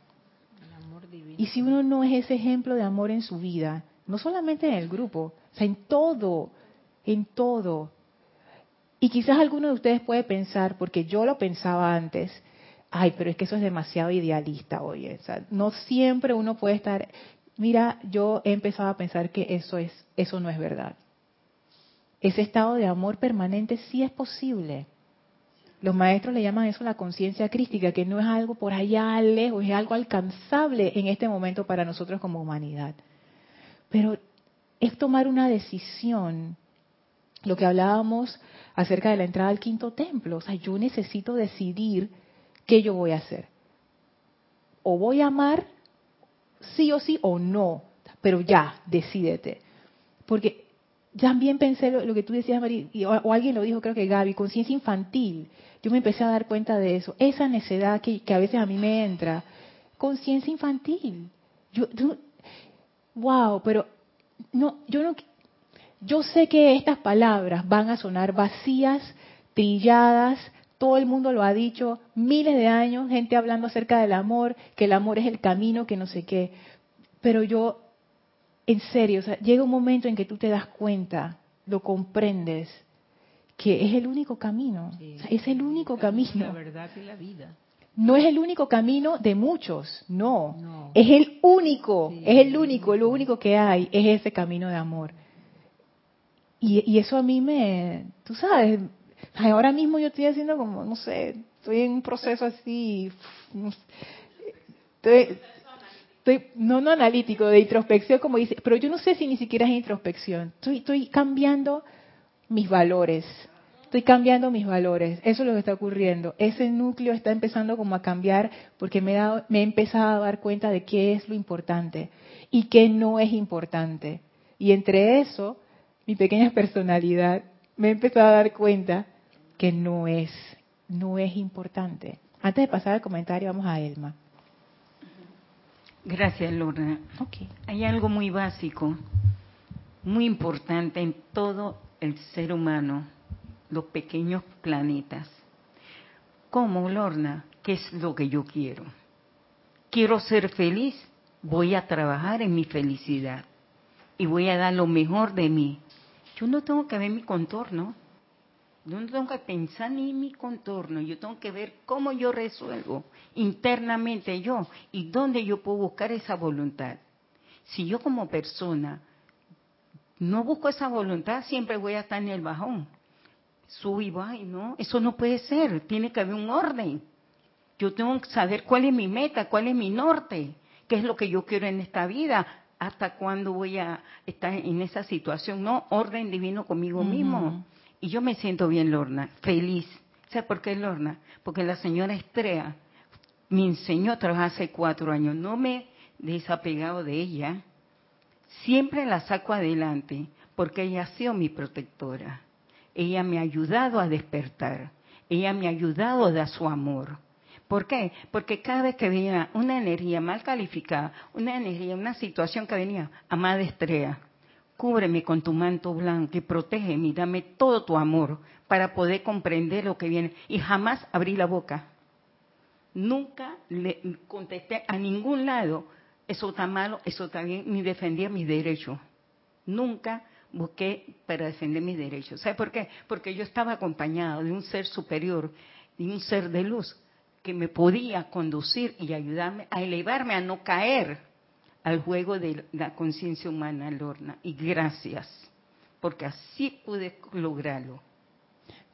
El amor divino. Y si uno no es ese ejemplo de amor en su vida, no solamente en el grupo, o sea, en todo, en todo. Y quizás alguno de ustedes puede pensar, porque yo lo pensaba antes, ay, pero es que eso es demasiado idealista, oye, o sea, no siempre uno puede estar, Mira, yo he empezado a pensar que eso es, eso no es verdad. Ese estado de amor permanente sí es posible. Los maestros le llaman eso la conciencia crística, que no es algo por allá lejos, es algo alcanzable en este momento para nosotros como humanidad. Pero es tomar una decisión, lo que hablábamos acerca de la entrada al quinto templo. O sea, yo necesito decidir qué yo voy a hacer. O voy a amar sí o sí o no, pero ya, decídete. Porque también pensé lo, que tú decías, María, o, alguien lo dijo, creo que Gaby, conciencia infantil. Yo me empecé a dar cuenta de eso. Esa necedad que, a veces a mí me entra, conciencia infantil. Yo, wow, pero no, yo no, yo sé que estas palabras van a sonar vacías, trilladas, todo el mundo lo ha dicho, miles de años, gente hablando acerca del amor, que el amor es el camino, que no sé qué. Pero yo, en serio, o sea, llega un momento en que tú te das cuenta, lo comprendes, que es el único camino. es el único camino. La verdad y la vida. No es el único camino de muchos, no. Es el único, es el único, lo único que hay es ese camino de amor. Y, y, eso a mí me, tú sabes, ahora mismo yo estoy haciendo como, no sé, estoy en un proceso así, estoy, no, no analítico, de introspección, como dice, pero yo no sé si ni siquiera es introspección. Estoy, estoy cambiando mis valores. Estoy cambiando mis valores. Eso es lo que está ocurriendo. Ese núcleo está empezando como a cambiar porque me he, dado, me he empezado a dar cuenta de qué es lo importante y qué no es importante. Y entre eso, mi pequeña personalidad, me he empezado a dar cuenta que no es, no es importante. Antes de pasar al comentario, vamos a Elma. Gracias, Lorna. Okay. Hay algo muy básico, muy importante en todo el ser humano, los pequeños planetas. ¿Cómo, Lorna? ¿Qué es lo que yo quiero? Quiero ser feliz, voy a trabajar en mi felicidad y voy a dar lo mejor de mí. Yo no tengo que ver mi contorno, yo no tengo que pensar ni en mi contorno, yo tengo que ver cómo yo resuelvo internamente yo y dónde yo puedo buscar esa voluntad. Si yo como persona no busco esa voluntad, siempre voy a estar en el bajón. Subo y bajo, no, eso no puede ser, tiene que haber un orden. Yo tengo que saber cuál es mi meta, cuál es mi norte, qué es lo que yo quiero en esta vida, hasta cuándo voy a estar en esa situación, no, orden divino conmigo mismo y yo me siento bien, Lorna, feliz. ¿Sabes por qué, Lorna? Porque la señora Estrella me enseñó a trabajar hace cuatro años. No me he desapegado de ella. Siempre la saco adelante porque ella ha sido mi protectora. Ella me ha ayudado a despertar. Ella me ha ayudado a dar su amor. ¿Por qué? Porque cada vez que venía una energía mal calificada, una energía, una situación que venía, amada estrella, Cúbreme con tu manto blanco y protégeme y dame todo tu amor para poder comprender lo que viene. Y jamás abrí la boca. Nunca le contesté a ningún lado, eso está malo, eso está bien, ni defendía mis derechos. Nunca, busqué para defender mis derechos. ¿Sabe por qué? Porque yo estaba acompañado de un ser superior, de un ser de luz, que me podía conducir y ayudarme a elevarme, a no caer al juego de la conciencia humana, Lorna. Y gracias, porque así pude lograrlo.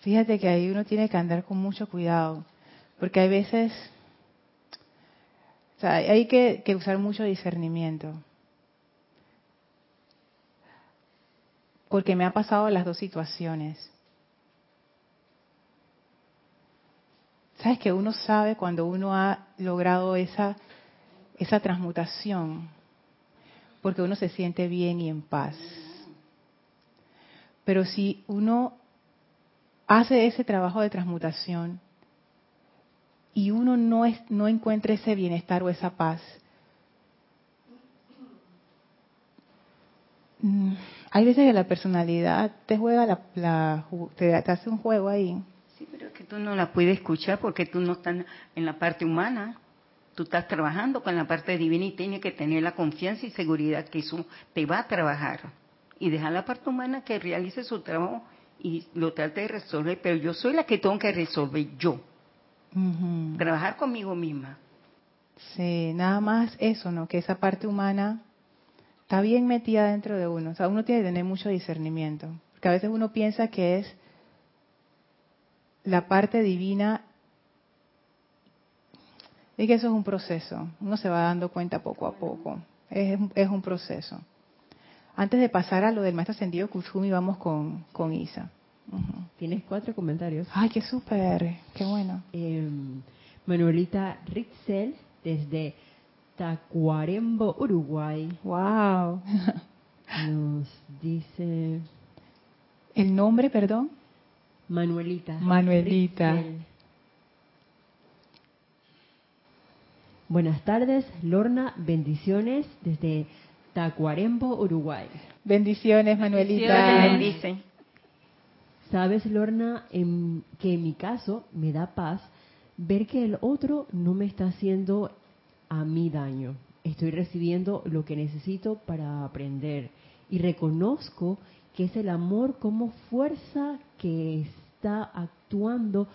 Fíjate que ahí uno tiene que andar con mucho cuidado, porque hay veces, o sea, hay que, que usar mucho discernimiento. Porque me ha pasado las dos situaciones. Sabes que uno sabe cuando uno ha logrado esa, esa transmutación, porque uno se siente bien y en paz. Pero si uno hace ese trabajo de transmutación y uno no, es, no encuentra ese bienestar o esa paz, mm, hay veces que la personalidad te juega la, la te, hace un juego ahí. Sí, pero es que tú no la puedes escuchar porque tú no estás en la parte humana. Tú estás trabajando con la parte divina y tienes que tener la confianza y seguridad que eso te va a trabajar. Y dejar la parte humana que realice su trabajo y lo trate de resolver, pero yo soy la que tengo que resolver yo. Trabajar conmigo misma. Sí, nada más eso, ¿no? Que esa parte humana está bien metida dentro de uno. O sea, uno tiene que tener mucho discernimiento. Porque a veces uno piensa que es la parte divina y que eso es un proceso. Uno se va dando cuenta poco a poco. Es, es un proceso. Antes de pasar a lo del maestro ascendido Kusumi, vamos con, con Isa. Tienes cuatro comentarios. Ay, qué súper, qué bueno. Em, Manuelita Ritzel, desde Tacuarembo, Uruguay. Wow. Nos dice... ¿El nombre, perdón? Manuelita. Manuelita. Buenas tardes, Lorna. Bendiciones desde Tacuarembo, Uruguay. Bendiciones, Manuelita. Bendice. Sabes, Lorna, en, que en mi caso me da paz ver que el otro no me está haciendo a mí daño. Estoy recibiendo lo que necesito para aprender y reconozco que es el amor como fuerza que está actuando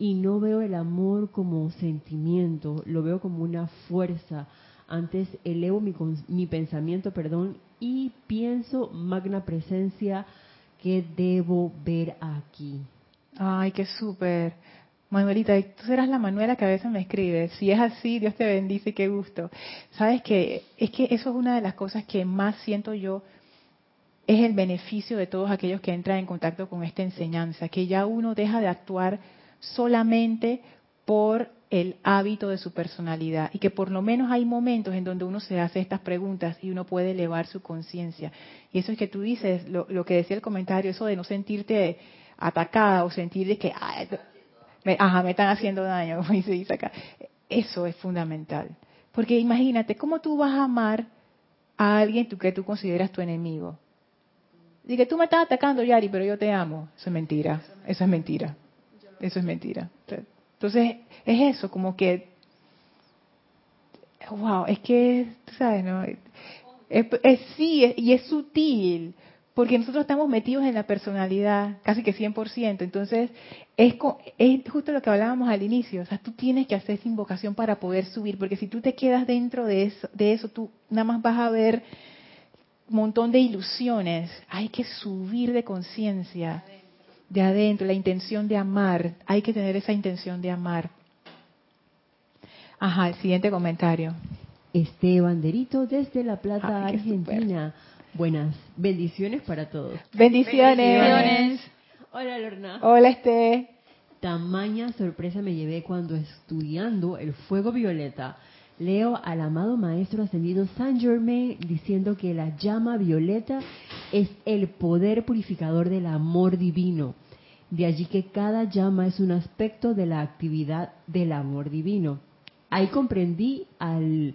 y no veo el amor como sentimiento, lo veo como una fuerza antes elevo mi, mi pensamiento, perdón, y pienso, magna presencia, que debo ver aquí. Ay, qué súper. Manuelita, tú serás la Manuela que a veces me escribes. Si es así, Dios te bendice, qué gusto. Sabes que es que eso es una de las cosas que más siento yo es el beneficio de todos aquellos que entran en contacto con esta enseñanza, que ya uno deja de actuar solamente por el hábito de su personalidad y que por lo menos hay momentos en donde uno se hace estas preguntas y uno puede elevar su conciencia. Y eso es que tú dices, lo, que decía el comentario, eso de no sentirte atacada o sentir que, me, ajá, me están haciendo daño, como se dice acá. Eso es fundamental. Porque imagínate, ¿cómo tú vas a amar a alguien que tú consideras tu enemigo? Dice, tú me estás atacando, Yari, pero yo te amo. Eso es mentira. Eso es mentira. Eso es mentira. Entonces, es eso, como que, wow, es que, tú sabes, ¿no? Es, sí, y es sutil, porque nosotros estamos metidos en la personalidad, casi que 100%. Entonces, es, es justo lo que hablábamos al inicio. O sea, tú tienes que hacer esa invocación para poder subir, porque si tú te quedas dentro de eso, de eso tú nada más vas a ver un montón de ilusiones. Hay que subir de conciencia de adentro, la intención de amar. Hay que tener esa intención de amar. Ajá, el siguiente comentario. Esteban Derito desde La Plata, Argentina. Buenas bendiciones para todos. Bendiciones. Hola Lorna. Hola Este. Tamaña sorpresa me llevé cuando estudiando el fuego violeta. Leo al amado Maestro Ascendido Saint Germain diciendo que la llama violeta es el poder purificador del amor divino. De allí que cada llama es un aspecto de la actividad del amor divino. Ahí comprendí al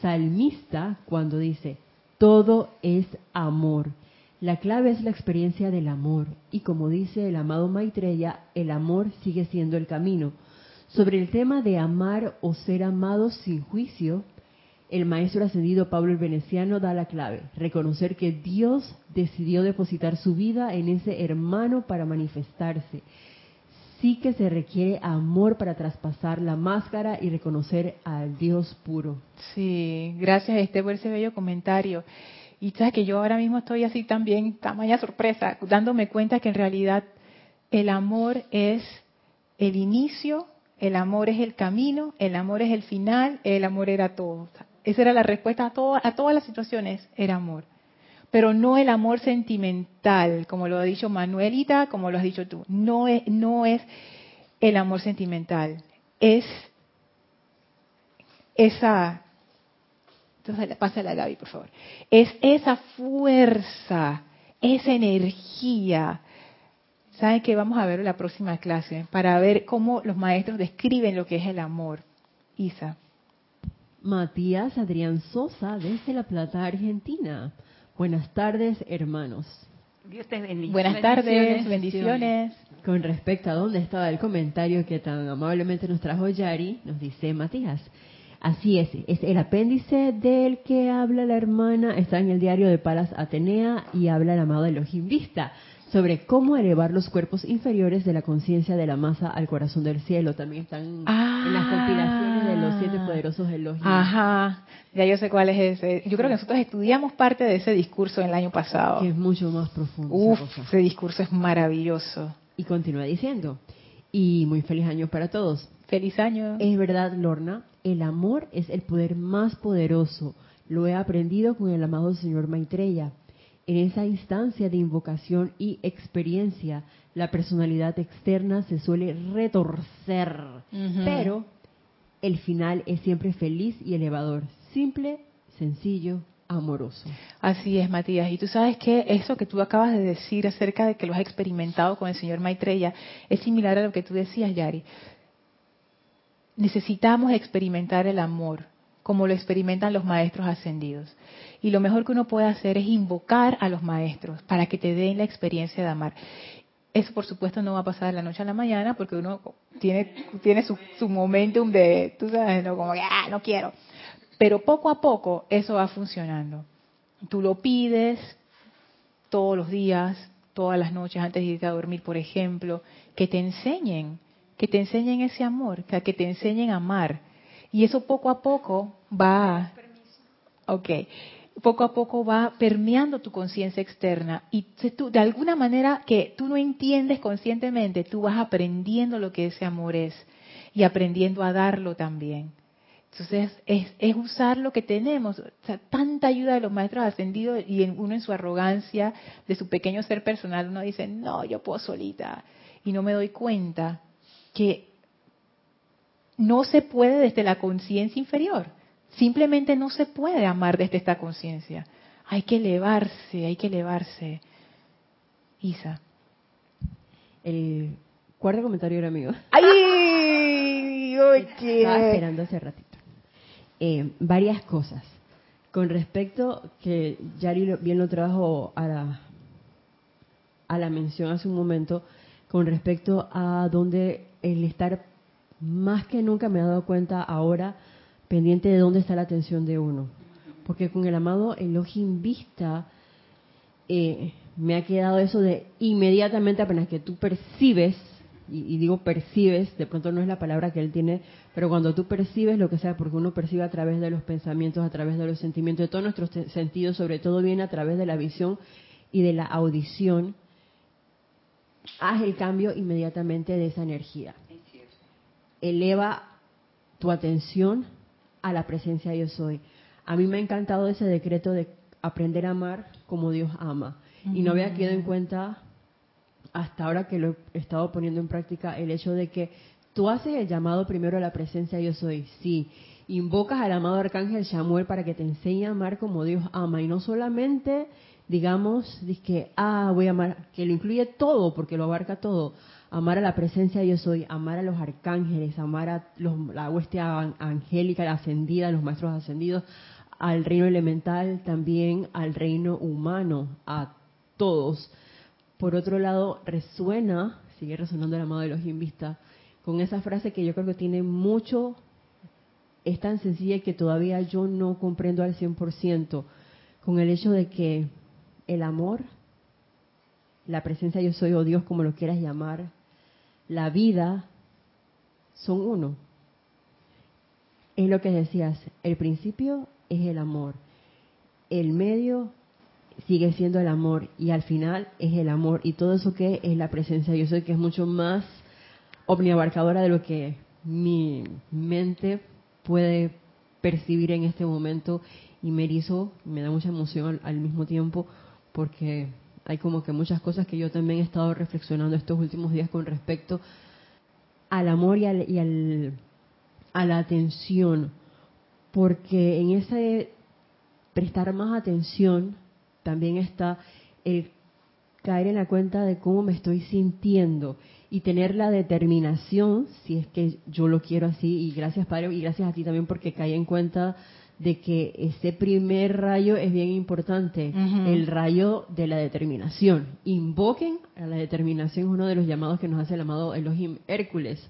salmista cuando dice, todo es amor. La clave es la experiencia del amor y como dice el amado Maitreya, el amor sigue siendo el camino. Sobre el tema de amar o ser amado sin juicio, el maestro ascendido Pablo el Veneciano da la clave, reconocer que Dios decidió depositar su vida en ese hermano para manifestarse. Sí que se requiere amor para traspasar la máscara y reconocer al Dios puro. Sí, gracias este por ese bello comentario. Y sabes que yo ahora mismo estoy así también, tamaña sorpresa, dándome cuenta que en realidad el amor es el inicio, el amor es el camino, el amor es el final, el amor era todo. Esa era la respuesta a, a todas las situaciones, era amor. Pero no el amor sentimental, como lo ha dicho Manuelita, como lo has dicho tú. No es, no es el amor sentimental, es esa... Entonces, pásale a Gaby, por favor. Es esa fuerza, esa energía. ¿Saben que Vamos a ver la próxima clase para ver cómo los maestros describen lo que es el amor. Isa. Matías Adrián Sosa desde La Plata, Argentina. Buenas tardes, hermanos. Dios te bendiga. Buenas tardes, bendiciones. Con respecto a dónde estaba el comentario que tan amablemente nos trajo Yari, nos dice Matías. Así es, es el apéndice del que habla la hermana, está en el diario de Palas Atenea y habla el amado Elohim Vista sobre cómo elevar los cuerpos inferiores de la conciencia de la masa al corazón del cielo. También están en las compilaciones de los siete poderosos elogios. Ajá, ya yo sé cuál es ese. Yo creo que nosotros estudiamos parte de ese discurso el año pasado. Que es mucho más profundo. Uf, ese discurso es maravilloso. Y continúa diciendo, y muy feliz año para todos. Feliz año. Es verdad, Lorna, el amor es el poder más poderoso. Lo he aprendido con el amado señor Maitreya en esa instancia de invocación y experiencia, la personalidad externa se suele retorcer, pero el final es siempre feliz y elevador, simple, sencillo, amoroso. Así es, Matías. Y tú sabes que eso que tú acabas de decir acerca de que lo has experimentado con el señor Maitreya es similar a lo que tú decías, Yari. Necesitamos experimentar el amor como lo experimentan los maestros ascendidos. Y lo mejor que uno puede hacer es invocar a los maestros para que te den la experiencia de amar. Eso, por supuesto, no va a pasar de la noche a la mañana porque uno tiene, tiene su, su momentum de, tú sabes, no como ah, no quiero. Pero poco a poco eso va funcionando. Tú lo pides todos los días, todas las noches antes de irte a dormir, por ejemplo, que te enseñen, que te enseñen ese amor, que te enseñen a amar y eso poco a poco va, ok, poco a poco va permeando tu conciencia externa y tú, de alguna manera que tú no entiendes conscientemente, tú vas aprendiendo lo que ese amor es y aprendiendo a darlo también. Entonces, es, es, usar lo que tenemos, tanta ayuda de los maestros ascendidos y uno en su arrogancia de su pequeño ser personal, uno dice, no, yo puedo solita. Y no me doy cuenta que no se puede desde la conciencia inferior. Simplemente no se puede amar desde esta conciencia. Hay que elevarse, hay que elevarse. Isa. El cuarto comentario era mío. ¡Ay! Oye. Estaba esperando hace ratito. Eh, varias cosas. Con respecto, que Yari bien lo trajo a la, a la mención hace un momento, con respecto a donde el estar más que nunca me he dado cuenta ahora pendiente de dónde está la atención de uno. Porque con el amado Elohim Vista eh, me ha quedado eso de inmediatamente apenas que tú percibes, y, digo percibes, de pronto no es la palabra que él tiene, pero cuando tú percibes lo que sea, porque uno percibe a través de los pensamientos, a través de los sentimientos, de todos nuestros sentidos, sobre todo viene a través de la visión y de la audición, haz el cambio inmediatamente de esa energía eleva tu atención a la presencia de yo soy. A mí me ha encantado ese decreto de aprender a amar como Dios ama. Y no había quedado en cuenta hasta ahora que lo he estado poniendo en práctica el hecho de que tú haces el llamado primero a la presencia de yo soy. Sí, invocas al amado arcángel Samuel para que te enseñe a amar como Dios ama y no solamente digamos que ah voy a amar que lo incluye todo porque lo abarca todo amar a la presencia de yo soy, amar a los arcángeles, amar a la huestia angélica, la ascendida, los maestros ascendidos, al reino elemental, también al reino humano, a todos. Por otro lado, resuena, sigue resonando el amado de los invistas, con esa frase que yo creo que tiene mucho es tan sencilla que todavía yo no comprendo al 100% con el hecho de que el amor, la presencia yo soy o Dios como lo quieras llamar, la vida son uno. Es lo que decías, el principio es el amor, el medio sigue siendo el amor y al final es el amor. Y todo eso que es la presencia yo soy que es mucho más omniabarcadora de lo que mi mente puede percibir en este momento. Y me erizo, me da mucha emoción al, mismo tiempo porque hay como que muchas cosas que yo también he estado reflexionando estos últimos días con respecto al amor y, al, y al, a la atención, porque en ese prestar más atención también está el caer en la cuenta de cómo me estoy sintiendo y tener la determinación, si es que yo lo quiero así, y gracias Padre, y gracias a ti también porque caí en cuenta de que ese primer rayo es bien importante, el rayo de la determinación. Invoquen a la determinación, es uno de los llamados que nos hace el amado Elohim Hércules,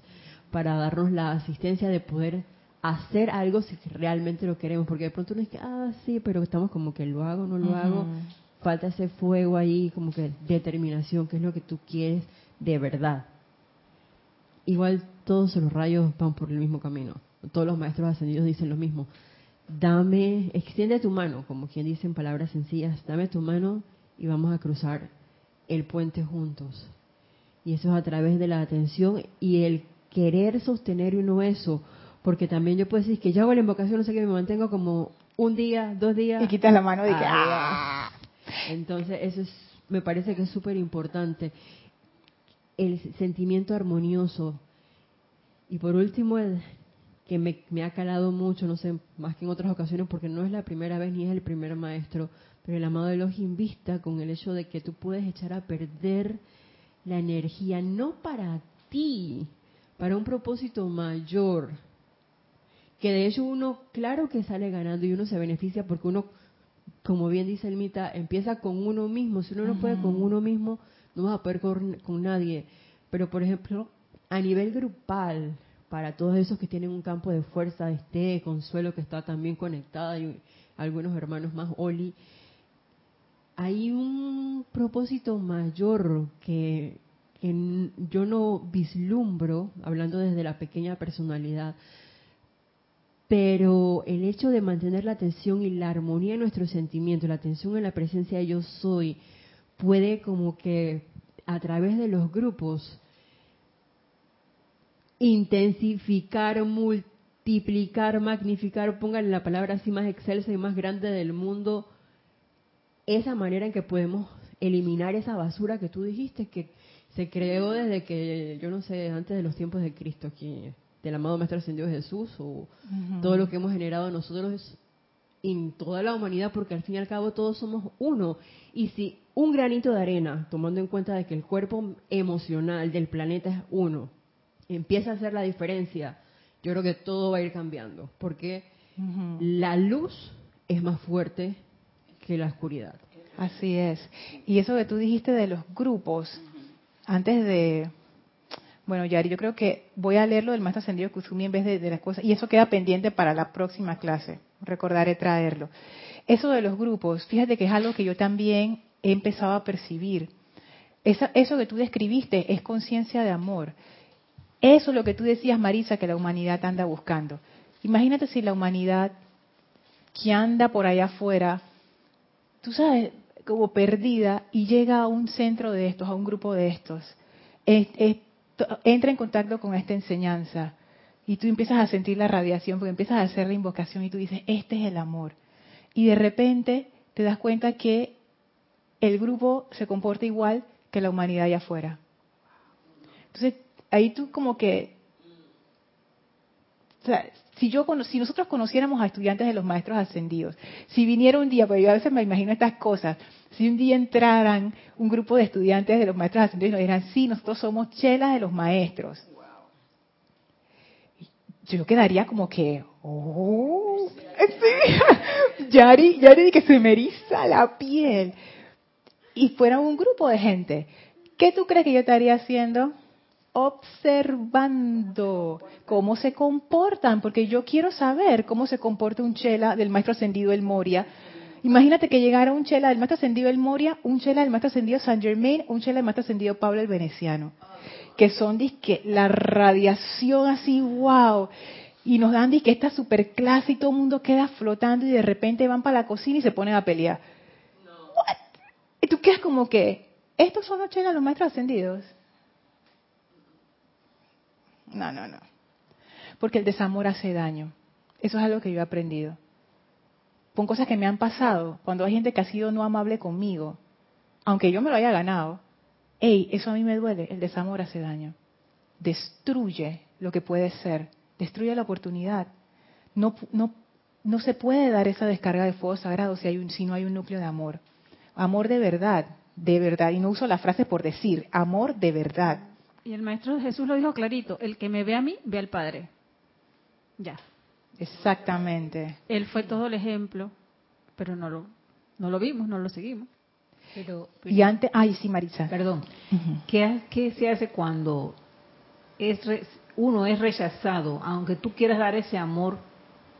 para darnos la asistencia de poder hacer algo si realmente lo queremos, porque de pronto no es que, ah, sí, pero estamos como que lo hago, no lo hago, falta ese fuego ahí, como que determinación, que es lo que tú quieres de verdad igual todos los rayos van por el mismo camino. Todos los maestros ascendidos dicen lo mismo. Dame, extiende tu mano, como quien dice en palabras sencillas, dame tu mano y vamos a cruzar el puente juntos. Y eso es a través de la atención y el querer sostener uno eso, porque también yo puedo decir que yo hago la invocación, no sé qué, me mantengo como un día, dos días. Y quitas la mano y que... ¡ah! Entonces, eso es, me parece que es súper importante el sentimiento armonioso. Y por último, el que me, ha calado mucho, no sé, más que en otras ocasiones, porque no es la primera vez ni es el primer maestro, pero el amado de los invista con el hecho de que tú puedes echar a perder la energía, no para ti, para un propósito mayor, que de hecho uno, claro que sale ganando y uno se beneficia porque uno, como bien dice el Mita, empieza con uno mismo, si uno no puede con uno mismo, no vas a poder con, nadie. Pero, por ejemplo, a nivel grupal, para todos esos que tienen un campo de fuerza, este Consuelo que está también conectada y algunos hermanos más, Oli, hay un propósito mayor que, yo no vislumbro, hablando desde la pequeña personalidad, pero el hecho de mantener la atención y la armonía en nuestros sentimientos, la atención en la presencia de yo soy, puede como que a través de los grupos intensificar, multiplicar, magnificar, pongan la palabra así más excelsa y más grande del mundo, esa manera en que podemos eliminar esa basura que tú dijiste que se creó desde que, yo no sé, antes de los tiempos de Cristo, aquí, del amado Maestro Ascendido Jesús, o todo lo que hemos generado nosotros en toda la humanidad, porque al fin y al cabo todos somos uno. Y si un granito de arena, tomando en cuenta de que el cuerpo emocional del planeta es uno, empieza a hacer la diferencia, yo creo que todo va a ir cambiando, porque la luz es más fuerte que la oscuridad. Así es. Y eso que tú dijiste de los grupos, antes de... Bueno, Yari, yo creo que voy a leerlo del más ascendido Kusumi en vez de, de las cosas, y eso queda pendiente para la próxima clase, recordaré traerlo. Eso de los grupos, fíjate que es algo que yo también he empezado a percibir. eso que tú describiste es conciencia de amor. Eso es lo que tú decías, Marisa, que la humanidad anda buscando. Imagínate si la humanidad que anda por allá afuera, tú sabes, como perdida, y llega a un centro de estos, a un grupo de estos, entra en contacto con esta enseñanza, y tú empiezas a sentir la radiación, porque empiezas a hacer la invocación y tú dices, este es el amor. Y de repente te das cuenta que el grupo se comporta igual que la humanidad allá afuera. Entonces, ahí tú como que, o sea, si yo si nosotros conociéramos a estudiantes de los maestros ascendidos, si viniera un día, porque yo a veces me imagino estas cosas, si un día entraran un grupo de estudiantes de los maestros ascendidos y nos dijeran, sí, nosotros somos chelas de los maestros, yo quedaría como que, oh, sí, Yari, Yari que se me eriza la piel. Y fuera un grupo de gente, ¿qué tú crees que yo estaría haciendo? Observando cómo se comportan, porque yo quiero saber cómo se comporta un chela del maestro ascendido El Moria. Imagínate que llegara un chela del maestro ascendido El Moria, un chela del maestro ascendido San Germain, un chela del maestro ascendido Pablo el Veneciano, que son disque la radiación así, wow. Y nos dan disque esta super clase y todo el mundo queda flotando y de repente van para la cocina y se ponen a pelear. Y tú quedas como que, ¿estos son los chelas los maestros ascendidos? No, no, no. Porque el desamor hace daño. Eso es algo que yo he aprendido. Con cosas que me han pasado, cuando hay gente que ha sido no amable conmigo, aunque yo me lo haya ganado, hey, eso a mí me duele, el desamor hace daño. Destruye lo que puede ser, destruye la oportunidad. No, no, no se puede dar esa descarga de fuego sagrado si, hay un, si no hay un núcleo de amor. Amor de verdad, de verdad. Y no uso la frase por decir, amor de verdad. Y el Maestro Jesús lo dijo clarito, el que me ve a mí, ve al Padre. Ya. Exactamente. Él fue todo el ejemplo, pero no lo, no lo vimos, no lo seguimos. Pero, y antes, ay, sí, Marisa. Perdón. ¿Qué, ¿Qué, se hace cuando es uno es rechazado, aunque tú quieras dar ese amor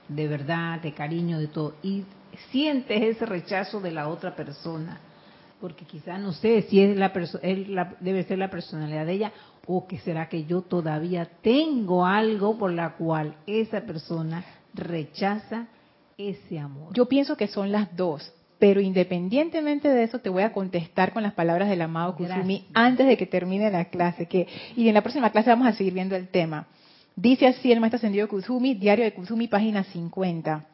de verdad, de cariño, de todo, y sientes ese rechazo de la otra persona? Porque quizás no sé si es la, la debe ser la personalidad de ella ¿O que será que yo todavía tengo algo por la cual esa persona rechaza ese amor? Yo pienso que son las dos, pero independientemente de eso te voy a contestar con las palabras del amado Kusumi antes de que termine la clase, que y en la próxima clase vamos a seguir viendo el tema. Dice así el maestro ascendido Kusumi, diario de Kusumi, página 50.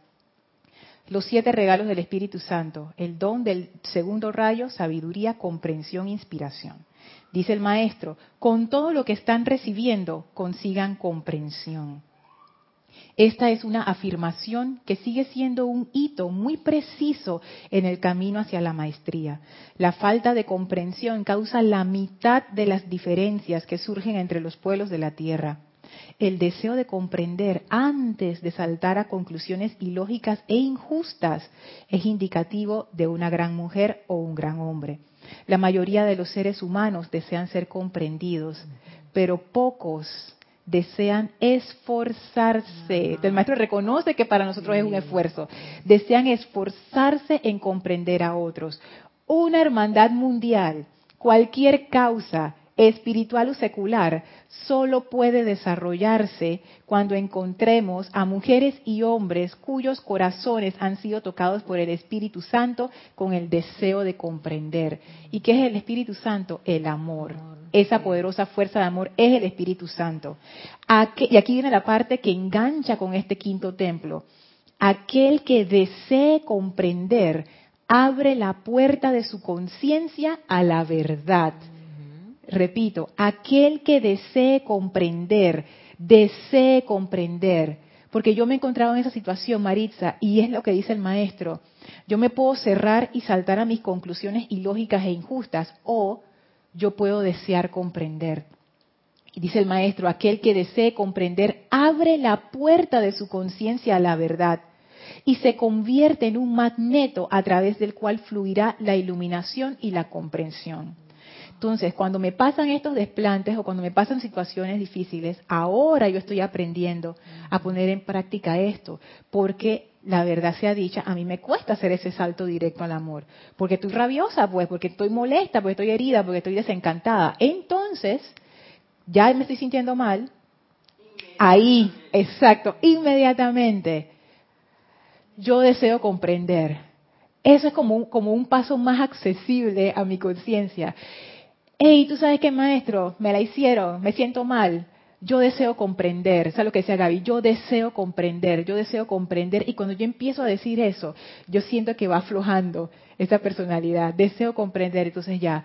Los siete regalos del Espíritu Santo, el don del segundo rayo, sabiduría, comprensión, inspiración. Dice el maestro, con todo lo que están recibiendo, consigan comprensión. Esta es una afirmación que sigue siendo un hito muy preciso en el camino hacia la maestría. La falta de comprensión causa la mitad de las diferencias que surgen entre los pueblos de la tierra. El deseo de comprender antes de saltar a conclusiones ilógicas e injustas es indicativo de una gran mujer o un gran hombre. La mayoría de los seres humanos desean ser comprendidos, pero pocos desean esforzarse. El maestro reconoce que para nosotros es un esfuerzo. Desean esforzarse en comprender a otros. Una hermandad mundial, cualquier causa, espiritual o secular solo puede desarrollarse cuando encontremos a mujeres y hombres cuyos corazones han sido tocados por el Espíritu Santo con el deseo de comprender. ¿Y qué es el Espíritu Santo? El amor. Esa poderosa fuerza de amor es el Espíritu Santo. Y aquí viene la parte que engancha con este quinto templo. Aquel que desee comprender abre la puerta de su conciencia a la verdad repito, aquel que desee comprender, desee comprender, porque yo me he encontrado en esa situación, Maritza, y es lo que dice el maestro, yo me puedo cerrar y saltar a mis conclusiones ilógicas e injustas, o yo puedo desear comprender. Y dice el maestro, aquel que desee comprender abre la puerta de su conciencia a la verdad y se convierte en un magneto a través del cual fluirá la iluminación y la comprensión. Entonces, cuando me pasan estos desplantes o cuando me pasan situaciones difíciles, ahora yo estoy aprendiendo a poner en práctica esto, porque la verdad sea dicha, a mí me cuesta hacer ese salto directo al amor, porque estoy rabiosa, pues, porque estoy molesta, porque estoy herida, porque estoy desencantada. Entonces, ya me estoy sintiendo mal, ahí, exacto, inmediatamente, yo deseo comprender. Eso es como un, como un paso más accesible a mi conciencia hey, tú sabes qué maestro, me la hicieron, me siento mal. Yo deseo comprender, ¿sabes lo que decía Gaby? Yo deseo comprender, yo deseo comprender. Y cuando yo empiezo a decir eso, yo siento que va aflojando esa personalidad. Deseo comprender, entonces ya.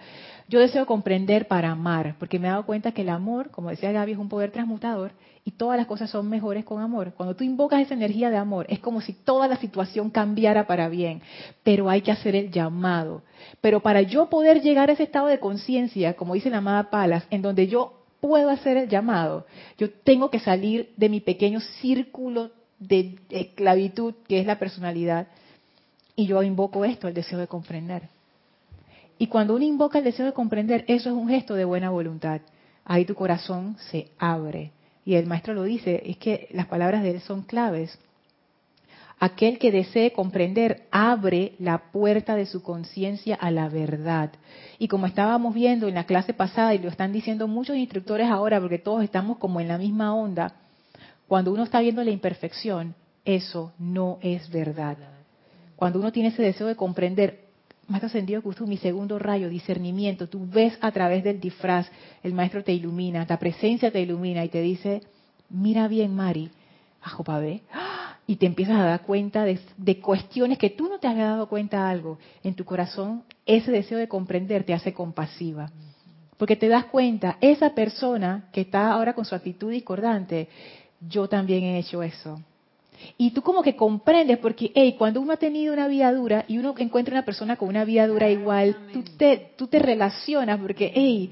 Yo deseo comprender para amar, porque me he dado cuenta que el amor, como decía Gaby, es un poder transmutador y todas las cosas son mejores con amor. Cuando tú invocas esa energía de amor, es como si toda la situación cambiara para bien, pero hay que hacer el llamado. Pero para yo poder llegar a ese estado de conciencia, como dice la amada Palas, en donde yo puedo hacer el llamado, yo tengo que salir de mi pequeño círculo de esclavitud que es la personalidad y yo invoco esto, el deseo de comprender. Y cuando uno invoca el deseo de comprender, eso es un gesto de buena voluntad. ahí tu corazón se abre. Y el maestro lo dice, es que las palabras de él son claves. Aquel que desee comprender abre la puerta de su conciencia a la verdad. Y como estábamos viendo en la clase pasada, y lo están diciendo muchos instructores ahora, porque todos estamos como en la misma onda, cuando uno está viendo la imperfección, eso no es verdad. Cuando uno tiene ese deseo de comprender, Maestro Ascendido Kusum, mi segundo rayo, discernimiento, tú ves a través del disfraz, el Maestro te ilumina, la presencia te ilumina y te dice, mira bien Mari, ajo ver y te empiezas a dar cuenta de, cuestiones que tú no te habías dado cuenta algo. En tu corazón, ese deseo de comprender te hace compasiva. Porque te das cuenta, esa persona que está ahora con su actitud discordante, yo también he hecho eso. Y tú como que comprendes, porque hey, cuando uno ha tenido una vida dura y uno encuentra una persona con una vida dura igual, tú te, tú te relacionas porque, hey,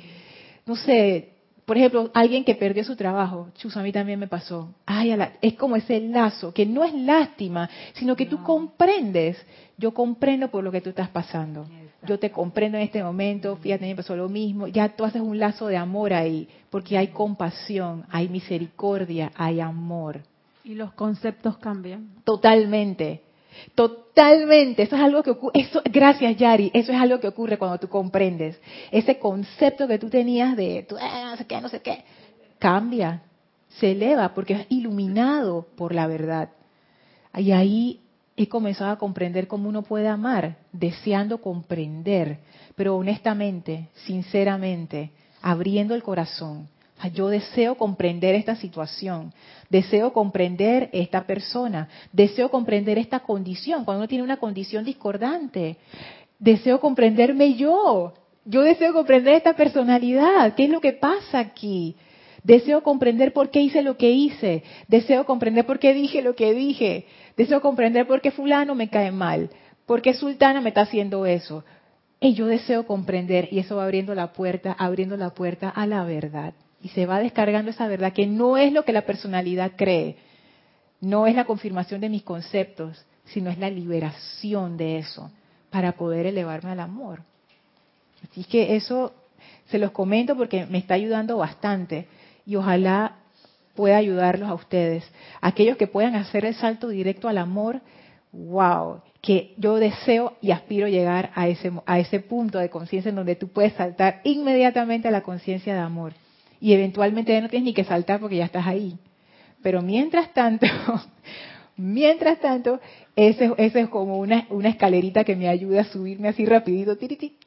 no sé, por ejemplo, alguien que perdió su trabajo, chus, a mí también me pasó. Ay, es como ese lazo, que no es lástima, sino que tú comprendes. Yo comprendo por lo que tú estás pasando. Yo te comprendo en este momento, fíjate, me pasó lo mismo. Ya tú haces un lazo de amor ahí, porque hay compasión, hay misericordia, hay amor. Y los conceptos cambian. Totalmente. Totalmente, eso es algo que ocurre, eso, gracias Yari, eso es algo que ocurre cuando tú comprendes. Ese concepto que tú tenías de, tú, eh, no sé qué, no sé qué, cambia, se eleva porque es iluminado por la verdad. Y ahí he comenzado a comprender cómo uno puede amar, deseando comprender, pero honestamente, sinceramente, abriendo el corazón, yo deseo comprender esta situación, deseo comprender esta persona, deseo comprender esta condición, cuando uno tiene una condición discordante, deseo comprenderme yo, yo deseo comprender esta personalidad, qué es lo que pasa aquí, deseo comprender por qué hice lo que hice, deseo comprender por qué dije lo que dije, deseo comprender por qué fulano me cae mal, por qué sultana me está haciendo eso. Y yo deseo comprender y eso va abriendo la puerta, abriendo la puerta a la verdad y se va descargando esa verdad que no es lo que la personalidad cree, no es la confirmación de mis conceptos, sino es la liberación de eso para poder elevarme al amor. Así que eso se los comento porque me está ayudando bastante y ojalá pueda ayudarlos a ustedes. Aquellos que puedan hacer el salto directo al amor, wow, que yo deseo y aspiro llegar a ese, a ese punto de conciencia en donde tú puedes saltar inmediatamente a la conciencia de amor y eventualmente ya no tienes ni que saltar porque ya estás ahí. Pero mientras tanto, mientras tanto, ese, es como una, una, escalerita que me ayuda a subirme así rapidito,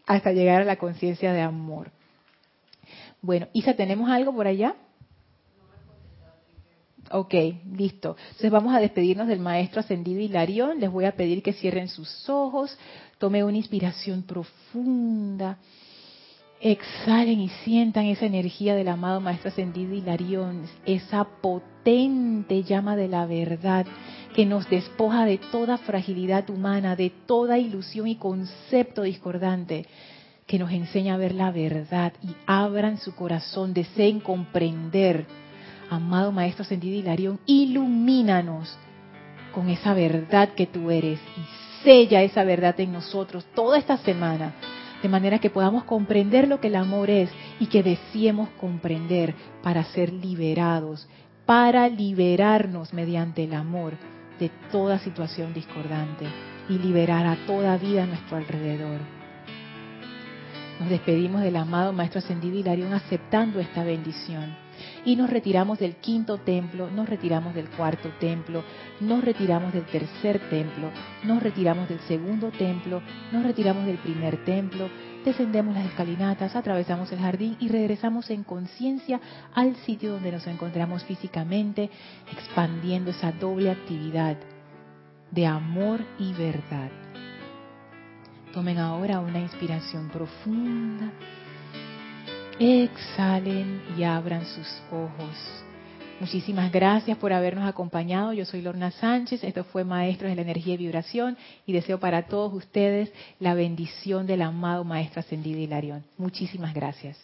hasta llegar a la conciencia de amor. Bueno, Isa, ¿tenemos algo por allá? Ok, listo. Entonces vamos a despedirnos del maestro ascendido Hilarión. Les voy a pedir que cierren sus ojos, tome una inspiración profunda Exhalen y sientan esa energía del amado Maestro Ascendido Hilarión, esa potente llama de la verdad que nos despoja de toda fragilidad humana, de toda ilusión y concepto discordante, que nos enseña a ver la verdad y abran su corazón, deseen comprender. Amado Maestro Ascendido Hilarión, ilumínanos con esa verdad que tú eres y sella esa verdad en nosotros toda esta semana de manera que podamos comprender lo que el amor es y que deseemos comprender para ser liberados, para liberarnos mediante el amor de toda situación discordante y liberar a toda vida a nuestro alrededor. Nos despedimos del amado Maestro Ascendido Hilarión aceptando esta bendición y nos retiramos del quinto templo, nos retiramos del cuarto templo, nos retiramos del tercer templo, nos retiramos del segundo templo, nos retiramos del primer templo, descendemos las escalinatas, atravesamos el jardín y regresamos en conciencia al sitio donde nos encontramos físicamente, expandiendo esa doble actividad de amor y verdad. Tomen ahora una inspiración profunda Exhalen y abran sus ojos. Muchísimas gracias por habernos acompañado. Yo soy Lorna Sánchez. Esto fue Maestros de la Energía y Vibración y deseo para todos ustedes la bendición del amado Maestro Ascendido Hilarión. Muchísimas gracias.